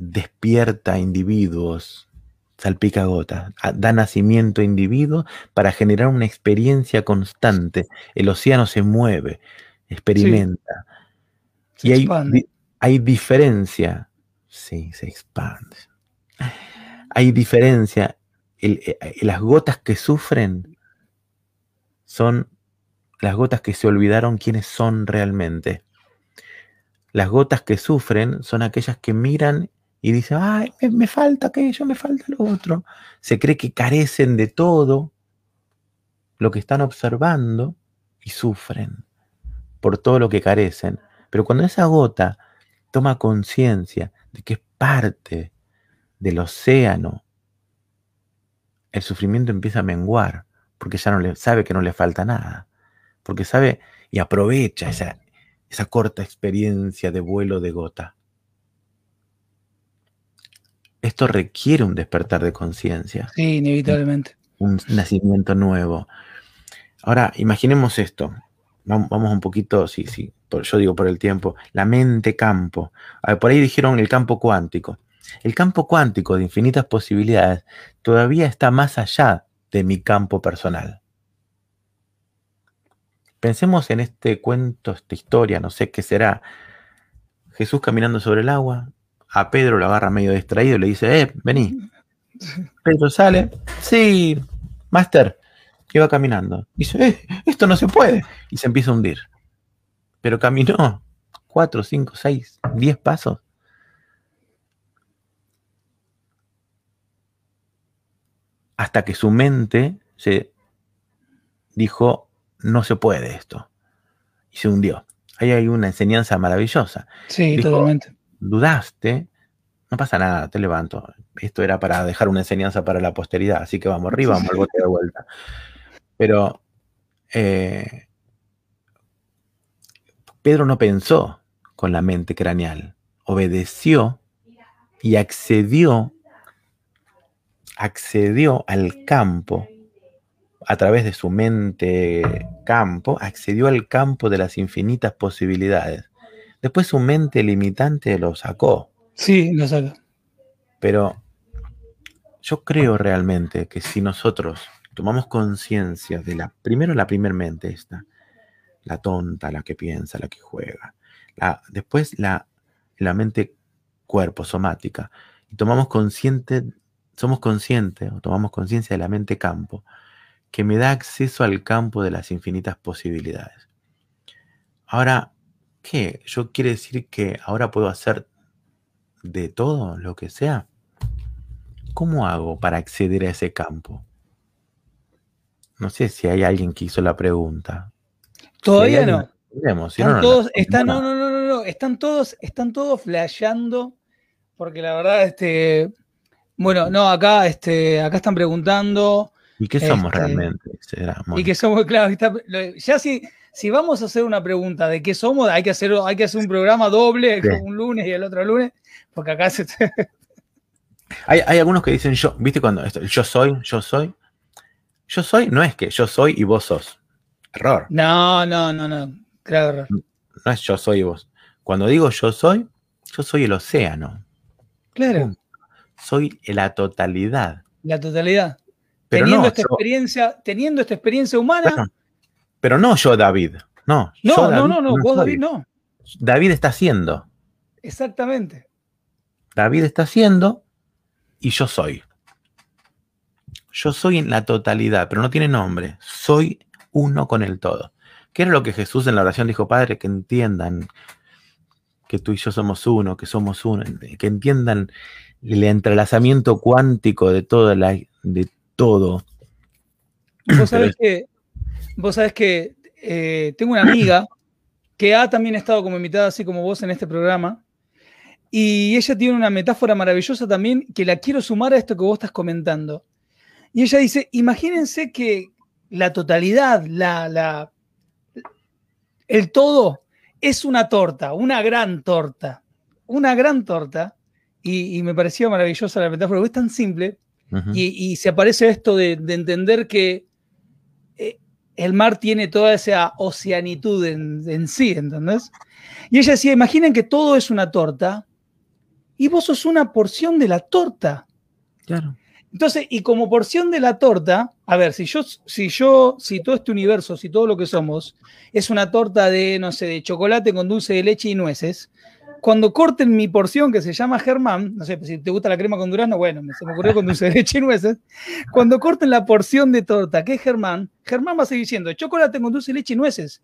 despierta individuos salpica gotas, da nacimiento a individuos para generar una experiencia constante. El océano se mueve, experimenta. y hay, hay diferencia. Sí, se expande. Hay diferencia. Eh, las gotas que sufren son las gotas que se olvidaron quiénes son realmente. Las gotas que sufren son aquellas que miran y dicen, ay, me, falta aquello, me falta lo otro. Se cree que carecen de todo lo que están observando y sufren por todo lo que carecen. Pero cuando esa gota toma conciencia de que es parte del océano, el sufrimiento empieza a menguar, porque ya no le sabe que no le falta nada, porque sabe y aprovecha esa, esa corta experiencia de vuelo de gota. Esto requiere un despertar de conciencia. Sí, inevitablemente. Un nacimiento nuevo. Ahora, imaginemos esto. Vamos un poquito, sí, sí, yo digo por el tiempo, la mente campo. por ahí dijeron el campo cuántico. El campo cuántico de infinitas posibilidades todavía está más allá de mi campo personal. Pensemos en este cuento, esta historia, no sé qué será. Jesús caminando sobre el agua, a Pedro lo agarra medio distraído y le dice, eh, vení. Pedro sale, sí, máster, que va caminando. Dice, eh, esto no se puede. Y se empieza a hundir. Pero caminó cuatro, cinco, seis, diez pasos. Hasta que su mente se dijo, no se puede esto. Y se hundió. Ahí hay una enseñanza maravillosa. Sí, totalmente. Dudaste, no pasa nada, te levanto. Esto era para dejar una enseñanza para la posteridad, así que vamos arriba, vamos al bote de vuelta. Pero eh, Pedro no pensó con la mente craneal, obedeció y accedió, accedió al campo a través de su mente campo, accedió al campo de las infinitas posibilidades. Después su mente limitante lo sacó. Sí, lo sacó. Pero yo creo realmente que si nosotros tomamos conciencia de la, primero la primer mente esta, la tonta, la que piensa, la que juega, la, después la, la mente cuerpo, somática, y tomamos consciente, somos conscientes o tomamos conciencia de la mente campo, que me da acceso al campo de las infinitas posibilidades. Ahora, ¿qué? ¿Yo quiere decir que ahora puedo hacer de todo lo que sea? ¿Cómo hago para acceder a ese campo? No sé si hay alguien que hizo la pregunta. Todavía no. están todos, están, no, no, no, no, están todos, están todos flasheando, porque la verdad, este, bueno, no, acá, este, acá están preguntando ¿Y qué somos este, realmente? y que somos, claro, ya si, si vamos a hacer una pregunta de qué somos, hay que hacer, hay que hacer un programa doble, un lunes y el otro lunes, porque acá se... hay, hay, algunos que dicen yo, ¿viste cuando esto, yo soy, yo soy? Yo soy no es que yo soy y vos sos. Error. No, no, no, no. Claro, error. No es yo soy y vos. Cuando digo yo soy, yo soy el océano. Claro. Soy la totalidad. La totalidad teniendo esta experiencia, teniendo esta experiencia humana. Pero no yo, David. No, no, no, no, no, vos, David, no. David está haciendo. Exactamente. David está haciendo y yo soy. Yo soy en la totalidad, pero no tiene nombre. Soy uno con el todo. ¿Qué era lo que Jesús en la oración dijo, Padre? Que entiendan que tú y yo somos uno, que somos uno, que entiendan el entrelazamiento cuántico de toda la, de todo. Vos sabés que, vos sabés que eh, tengo una amiga que ha también estado como invitada, así como vos en este programa, y ella tiene una metáfora maravillosa también que la quiero sumar a esto que vos estás comentando. Y ella dice, imagínense que la totalidad, la, la, el todo es una torta, una gran torta, una gran torta. Y, y me parecía maravillosa la metáfora, porque es tan simple, y, se aparece esto de, entender que eh, el mar tiene toda esa oceanitud en, sí, ¿entendés? Y ella decía, imaginen que todo es una torta y vos sos una porción de la torta. Claro. Entonces, y como porción de la torta, a ver, si yo, si yo, si todo este universo, si todo lo que somos es una torta de, no sé, de chocolate con dulce de leche y nueces, cuando corten mi porción que se llama Germán, no sé, si te gusta la crema con durazno, bueno, se me ocurrió con dulce de leche y nueces, cuando corten la porción de torta que es Germán, Germán va a seguir diciendo chocolate con dulce de leche y nueces.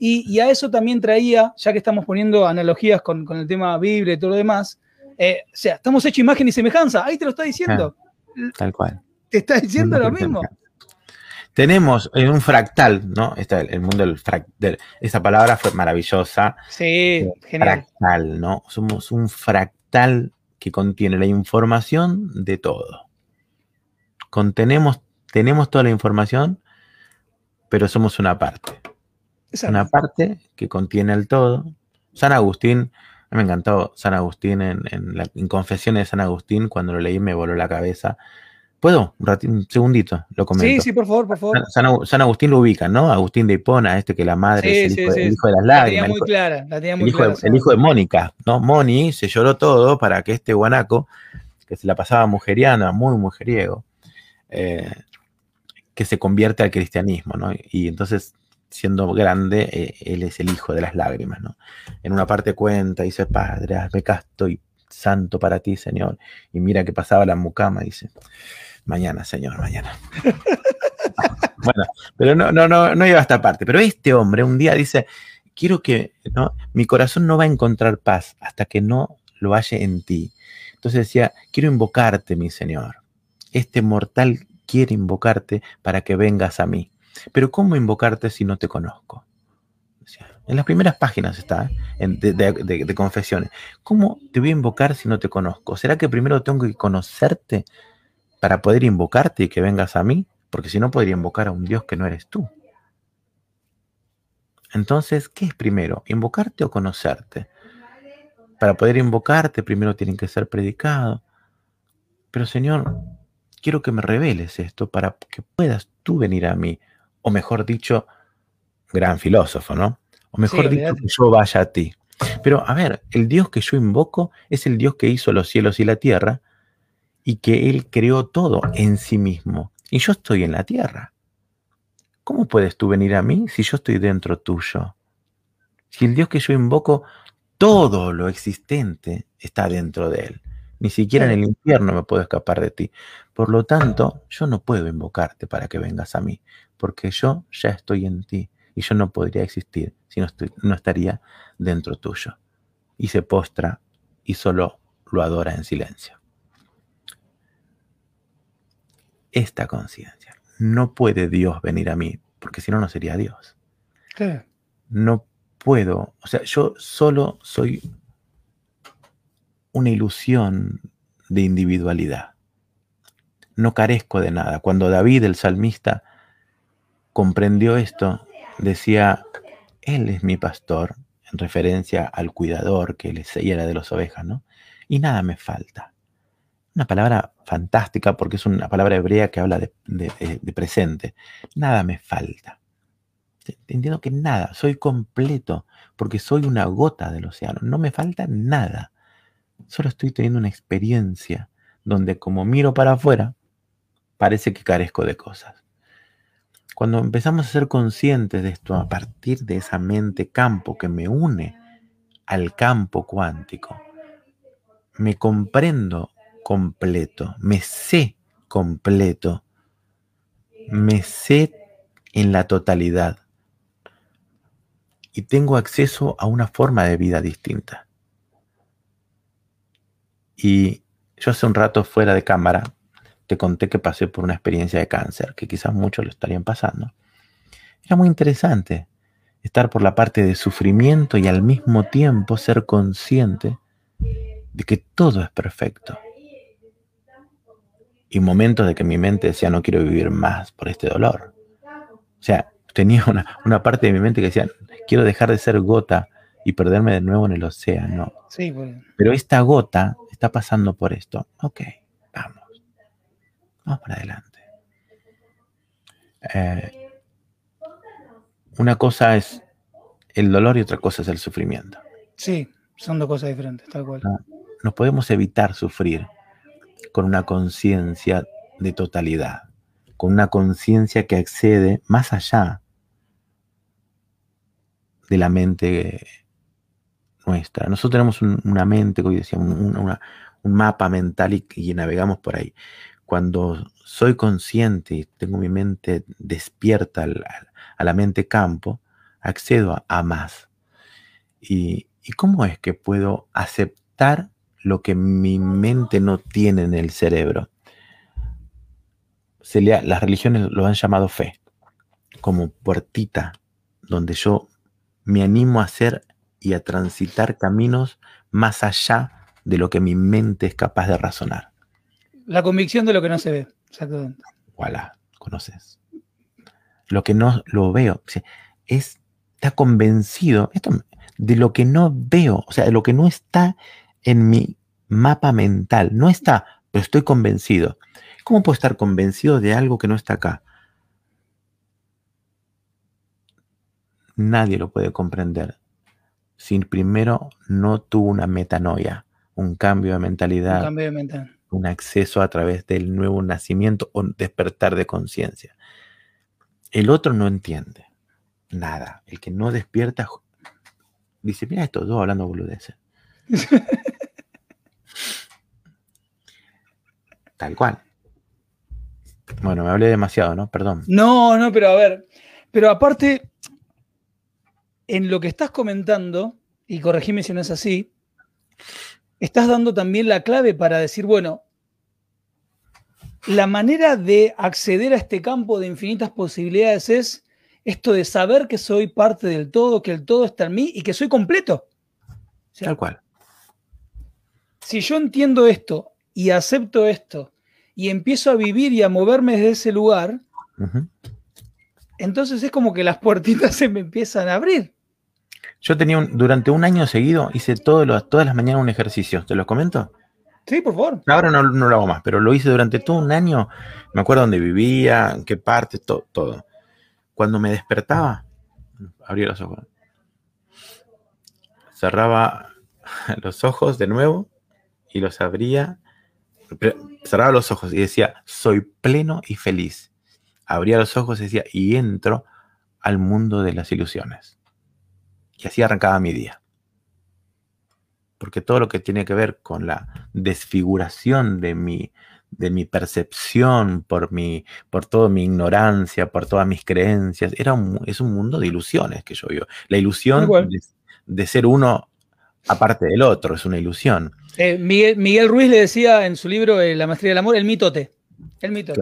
Y, a eso también traía, ya que estamos poniendo analogías con, con el tema Biblia y todo lo demás, eh, o sea, estamos hechos imagen y semejanza, ahí te lo está diciendo. Tal cual. Te está diciendo lo mismo. Tenemos en un fractal, ¿no? Está el mundo del fractal. Esa palabra fue maravillosa. Sí, eh, genial. Fractal, ¿no? Somos un fractal que contiene la información de todo. Contenemos, tenemos toda la información, pero somos una parte. Una parte que contiene el todo. San Agustín me encantó San Agustín en, en, Confesiones de San Agustín, cuando lo leí me voló la cabeza. ¿Puedo? Un, segundito, lo comento. Sí, sí, por favor, por favor. San, Agustín lo ubica, ¿no? Agustín de Hipona, este que la madre es el, hijo, de las lágrimas. La tenía muy clara, la tenía muy el, hijo de, el hijo de Mónica, ¿no? Moni se lloró todo para que este guanaco, que se la pasaba mujeriana, muy mujeriego, eh, que se convierte al cristianismo, ¿no? Y entonces siendo grande, eh, él es el hijo de las lágrimas, ¿no? En una parte cuenta, dice, Padre, hazme casto y santo para ti, Señor. Y mira que pasaba la mucama, dice, mañana, Señor, mañana. bueno, pero no, no, no, no iba a esta parte. Pero este hombre un día dice, quiero que, ¿no? Mi corazón no va a encontrar paz hasta que no lo halle en ti. Entonces decía, quiero invocarte, mi Señor. Este mortal quiere invocarte para que vengas a mí. Pero ¿cómo invocarte si no te conozco? En las primeras páginas está, ¿eh? de, confesiones. ¿Cómo te voy a invocar si no te conozco? ¿Será que primero tengo que conocerte para poder invocarte y que vengas a mí? Porque si no podría invocar a un Dios que no eres tú. Entonces, ¿qué es primero? ¿Invocarte o conocerte? Para poder invocarte primero tienen que ser predicados. Pero Señor, quiero que me reveles esto para que puedas tú venir a mí o mejor dicho, gran filósofo, ¿no? O mejor dicho, que yo vaya a ti. Pero a ver, el Dios que yo invoco es el Dios que hizo los cielos y la tierra y que Él creó todo en sí mismo. Y yo estoy en la tierra. ¿Cómo puedes tú venir a mí si yo estoy dentro tuyo? Si el Dios que yo invoco, todo lo existente está dentro de Él. Ni siquiera en el infierno me puedo escapar de ti. Por lo tanto, yo no puedo invocarte para que vengas a mí porque yo ya estoy en ti y yo no podría existir si no, no estaría dentro tuyo. Y se postra y solo lo adora en silencio. Esta conciencia. No puede Dios venir a mí, porque si no, no sería Dios. ¿Qué? No puedo, o sea, yo solo soy una ilusión de individualidad. No carezco de nada. Cuando David, el salmista, comprendió esto, decía, Él es mi pastor, en referencia al cuidador que le era de las ovejas, ¿no? Y nada me falta. Una palabra fantástica porque es una palabra hebrea que habla de, de presente. Nada me falta. Entiendo que nada, soy completo porque soy una gota del océano. No me falta nada. Solo estoy teniendo una experiencia donde como miro para afuera, parece que carezco de cosas. Cuando empezamos a ser conscientes de esto a partir de esa mente campo que me une al campo cuántico, me comprendo completo, me sé completo, me sé en la totalidad y tengo acceso a una forma de vida distinta. Y yo hace un rato fuera de cámara te conté que pasé por una experiencia de cáncer, que quizás muchos lo estarían pasando. Era muy interesante estar por la parte de sufrimiento y al mismo tiempo ser consciente de que todo es perfecto. Y momentos de que mi mente decía, no quiero vivir más por este dolor. O sea, tenía una, parte de mi mente que decía, quiero dejar de ser gota y perderme de nuevo en el océano. Sí, bueno. Pero esta gota está pasando por esto. Ok, vamos. Vamos para adelante. Eh, una cosa es el dolor y otra cosa es el sufrimiento. Sí, son dos cosas diferentes, tal cual. No, podemos evitar sufrir con una conciencia de totalidad, con una conciencia que accede más allá de la mente nuestra. Nosotros tenemos una mente, como decía, un, mapa mental y, navegamos por ahí. Cuando soy consciente y tengo mi mente despierta a la mente campo, accedo a, más. ¿Y cómo es que puedo aceptar lo que mi mente no tiene en el cerebro? Se las religiones lo han llamado fe, como puertita donde yo me animo a hacer y a transitar caminos más allá de lo que mi mente es capaz de razonar. La convicción de lo que no se ve, exactamente. Voilà, conoces. Lo que no lo veo, es, está convencido esto, de lo que no veo, o sea, de lo que no está en mi mapa mental. No está, pero estoy convencido. ¿Cómo puedo estar convencido de algo que no está acá? Nadie lo puede comprender si primero no tuvo una metanoia, un cambio de mentalidad, un, cambio de mental. un acceso a través del nuevo nacimiento o despertar de conciencia. El otro no entiende nada. El que no despierta dice, mira estos dos hablando boludeces. Tal cual. Bueno, me hablé demasiado, ¿no? Perdón. No, no, pero a ver. Pero aparte, en lo que estás comentando, y corregime si no es así, estás dando también la clave para decir, bueno, la manera de acceder a este campo de infinitas posibilidades es esto de saber que soy parte del todo, que el todo está en mí y que soy completo. Tal cual. Si yo entiendo esto y acepto esto y empiezo a vivir y a moverme desde ese lugar, entonces es como que las puertitas se me empiezan a abrir. Yo tenía un, durante un año seguido, hice todas las mañanas un ejercicio. ¿Te lo comento? Sí, por favor. Ahora no, lo hago más, pero lo hice durante todo un año. Me acuerdo dónde vivía, en qué parte, todo. Cuando me despertaba, abría los ojos. Cerraba los ojos de nuevo y los abría. Cerraba los ojos y decía, soy pleno y feliz. Abría los ojos y decía, y entro al mundo de las ilusiones. Y así arrancaba mi día. Porque todo lo que tiene que ver con la desfiguración de mi, de mi percepción, por, mi, por toda mi ignorancia, por todas mis creencias, era es un mundo de ilusiones que yo vivo. La ilusión de, ser uno aparte del otro, es una ilusión. Eh, Miguel, Ruiz le decía en su libro eh, La maestría del amor, el mitote. El mitote.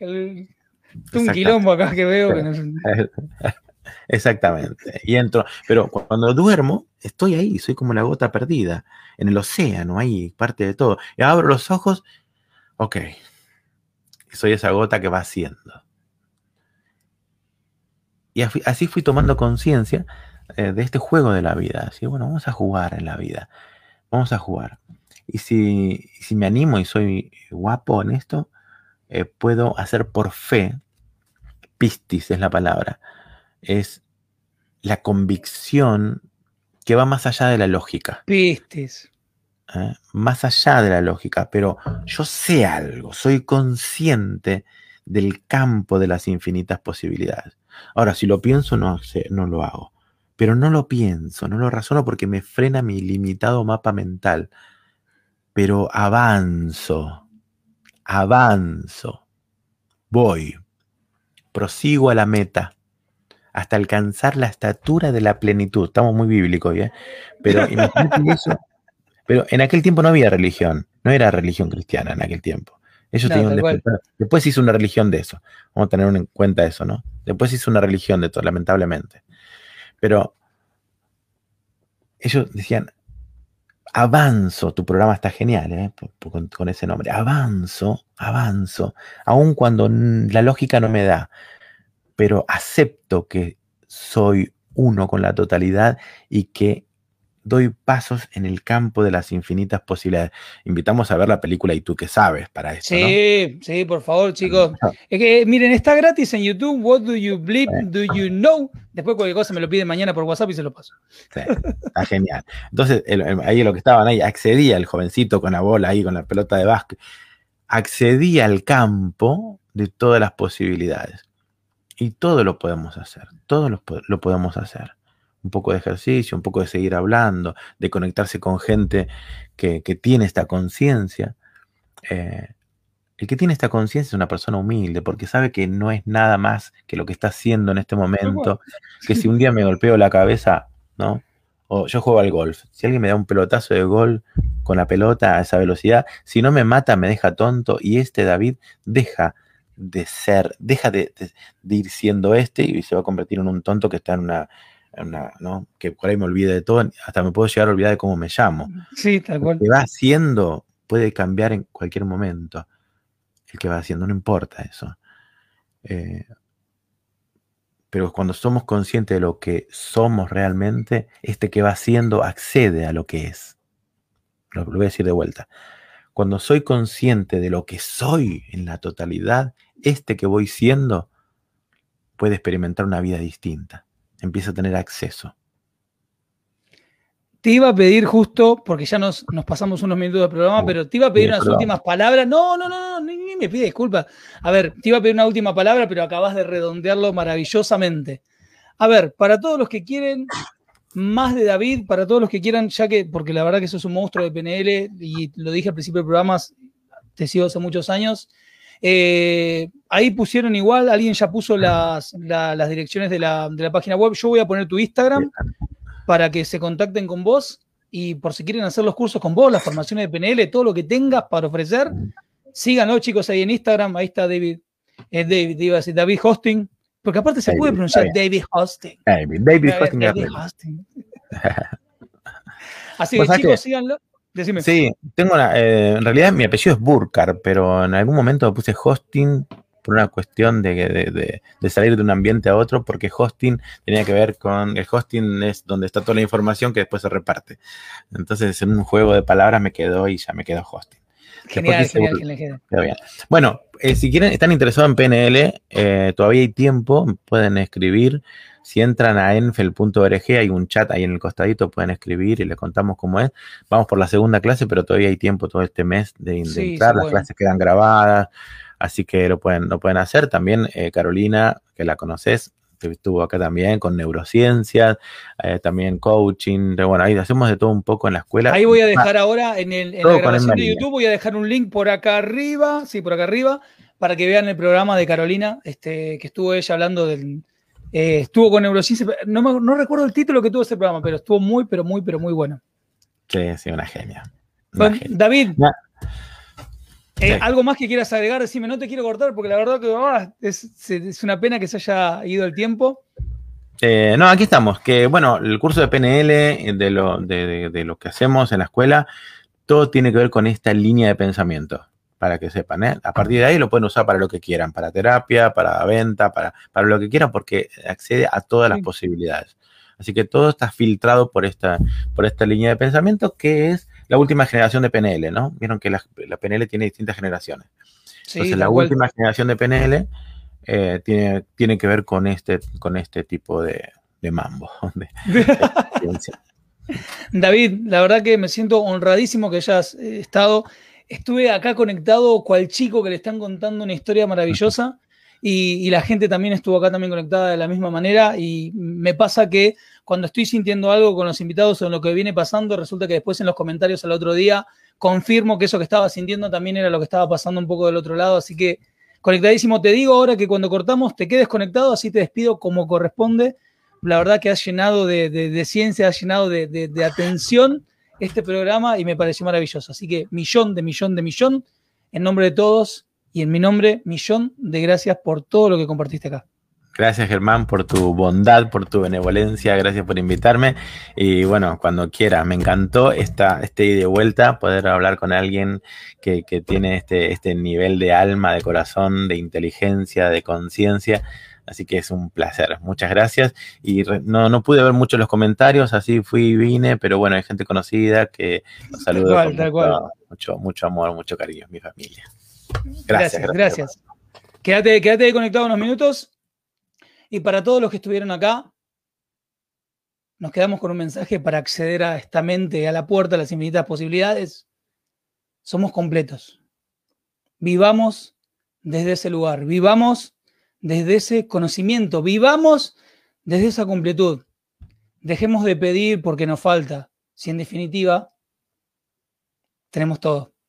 un quilombo acá que veo. Exactamente. Y entro, pero cuando duermo, estoy ahí, soy como la gota perdida, en el océano, ahí, parte de todo. Y abro los ojos, ok, soy esa gota que va haciendo. Y así fui tomando conciencia eh, de este juego de la vida. Así, bueno, vamos a jugar en la vida. Vamos a jugar. Y si, si me animo y soy guapo en esto, eh, puedo hacer por fe, pistis es la palabra, es la convicción que va más allá de la lógica. Pistis. ¿eh? Más allá de la lógica, pero yo sé algo, soy consciente del campo de las infinitas posibilidades. Ahora, si lo pienso, no, no lo hago. Pero no lo pienso, no lo razono porque me frena mi limitado mapa mental. Pero avanzo, avanzo, voy, prosigo a la meta hasta alcanzar la estatura de la plenitud. Estamos muy bíblicos, ¿eh? Pero eso. Pero en aquel tiempo no había religión, no era religión cristiana en aquel tiempo. Ellos tenían Después hizo una religión de eso. Vamos a tener en cuenta eso, ¿no? Después hizo una religión de todo, lamentablemente. Pero ellos decían, avanzo, tu programa está genial, ¿eh? con, ese nombre, avanzo, avanzo, aun cuando la lógica no me da, pero acepto que soy uno con la totalidad y que doy pasos en el campo de las infinitas posibilidades. Invitamos a ver la película y tú qué sabes para eso. Sí, sí, por favor, chicos. Es que miren, está gratis en YouTube. What do you believe? Do you know? Después cualquier cosa me lo piden mañana por WhatsApp y se lo paso. Sí, está genial. Entonces, ahí lo que estaban ahí, accedía el jovencito con la bola ahí, con la pelota de básquet accedí al campo de todas las posibilidades. Y todo lo podemos hacer, todo lo, lo, podemos hacer. Un poco de ejercicio, un poco de seguir hablando, de conectarse con gente que, que tiene esta conciencia. Eh, el que tiene esta conciencia es una persona humilde porque sabe que no es nada más que lo que está haciendo en este momento, que si un día me golpeo la cabeza, ¿no? O yo juego al golf. Si alguien me da un pelotazo de gol con la pelota a esa velocidad, si no me mata me deja tonto y este David deja de ser, deja de, ir siendo este y se va a convertir en un tonto que está en una, ¿no? Que por ahí me olvide de todo, hasta me puedo llegar a olvidar de cómo me llamo. Sí, tal cual. Lo que va haciendo puede cambiar en cualquier momento. El que va haciendo, no importa eso. Eh, pero cuando somos conscientes de lo que somos realmente, este que va haciendo accede a lo que es. Lo, voy a decir de vuelta. Cuando soy consciente de lo que soy en la totalidad, este que voy siendo puede experimentar una vida distinta. Empieza a tener acceso. Te iba a pedir justo, porque ya nos, nos pasamos unos minutos del programa, pero te iba a pedir unas últimas palabras. No, no, no, no ni, me pide disculpas. A ver, te iba a pedir una última palabra, pero acabas de redondearlo maravillosamente. A ver, para todos los que quieren más de David, para todos los que quieran, ya que, porque la verdad que sos un monstruo de PNL, y lo dije al principio del programa, te sigo hace muchos años. Eh, ahí pusieron igual, alguien ya puso las, las direcciones de la, de la página web. Yo voy a poner tu Instagram para que se contacten con vos y por si quieren hacer los cursos con vos, las formaciones de PNL, todo lo que tengas para ofrecer, síganlo chicos ahí en Instagram, ahí está David, eh, David, iba a decir David Hosting, porque aparte se puede pronunciar David Hosting. David, David Hosting. David Hosting. Así que chicos, síganlo. Decime. Sí, tengo una, eh, en realidad mi apellido es Burkar, pero en algún momento puse hosting por una cuestión de, salir de un ambiente a otro, porque hosting tenía que ver con, el hosting es donde está toda la información que después se reparte. Entonces en un juego de palabras me quedó y ya me quedó hosting. Genial, genial, genial. Bueno, eh, si quieren, están interesados en PNL, eh, todavía hay tiempo, pueden escribir. Si entran a enfel.org, hay un chat ahí en el costadito, pueden escribir y les contamos cómo es. Vamos por la segunda clase, pero todavía hay tiempo todo este mes de, entrar. Las clases quedan grabadas así que lo pueden, lo pueden hacer. También eh, Carolina, que la conoces, estuvo acá también con neurociencias, eh, también coaching, bueno, ahí hacemos de todo un poco en la escuela. Ahí voy a dejar ahora en, el, la grabación de YouTube, voy a dejar un link por acá arriba, sí, por acá arriba, para que vean el programa de Carolina, este, que estuvo ella hablando del... Eh, estuvo con neurociencia, no, no recuerdo el título que tuvo ese programa, pero estuvo muy, pero muy, pero muy bueno. Sí, sí, una genia. David, eh, ¿Algo más que quieras agregar? Decime, no te quiero cortar porque la verdad que es, una pena que se haya ido el tiempo. Eh, no, aquí estamos. Que bueno, el curso de PNL, de lo, de, lo que hacemos en la escuela, todo tiene que ver con esta línea de pensamiento, para que sepan. A partir de ahí lo pueden usar para lo que quieran, para terapia, para venta, para, para lo que quieran, porque accede a todas las posibilidades. Así que todo está filtrado por esta, por esta línea de pensamiento que es la última generación de PNL, ¿no? Vieron que la, PNL tiene distintas generaciones. Entonces, la última generación de PNL eh, tiene, tiene que ver con este, con este tipo de, mambo. David, la verdad que me siento honradísimo que hayas eh, estado. Estuve acá conectado cual chico que le están contando una historia maravillosa y, la gente también estuvo acá también conectada de la misma manera y me pasa que cuando estoy sintiendo algo con los invitados o en lo que viene pasando, resulta que después en los comentarios al otro día confirmo que eso que estaba sintiendo también era lo que estaba pasando un poco del otro lado, así que conectadísimo, te digo ahora que cuando cortamos te quedes conectado, así te despido como corresponde. La verdad que has llenado de, ciencia, has llenado de, de atención este programa y me pareció maravilloso. Así que millón de millón de millón, en nombre de todos, y en mi nombre, millón de gracias por todo lo que compartiste acá. Gracias Germán por tu bondad, por tu benevolencia, gracias por invitarme y bueno, cuando quiera, me encantó esta, este ida de vuelta, poder hablar con alguien que, tiene este, este nivel de alma, de corazón, de inteligencia, de conciencia, así que es un placer, muchas gracias y no, no pude ver muchos los comentarios, así fui y vine, pero bueno, hay gente conocida que los saludo con mucho, mucho amor, mucho cariño, mi familia. Gracias, gracias. Quédate, quédate conectado unos minutos. Y para todos los que estuvieron acá, nos quedamos con un mensaje para acceder a esta mente, a la puerta, a las infinitas posibilidades. Somos completos. Vivamos desde ese lugar, vivamos desde ese conocimiento, vivamos desde esa completud. Dejemos de pedir porque nos falta, si en definitiva tenemos todo.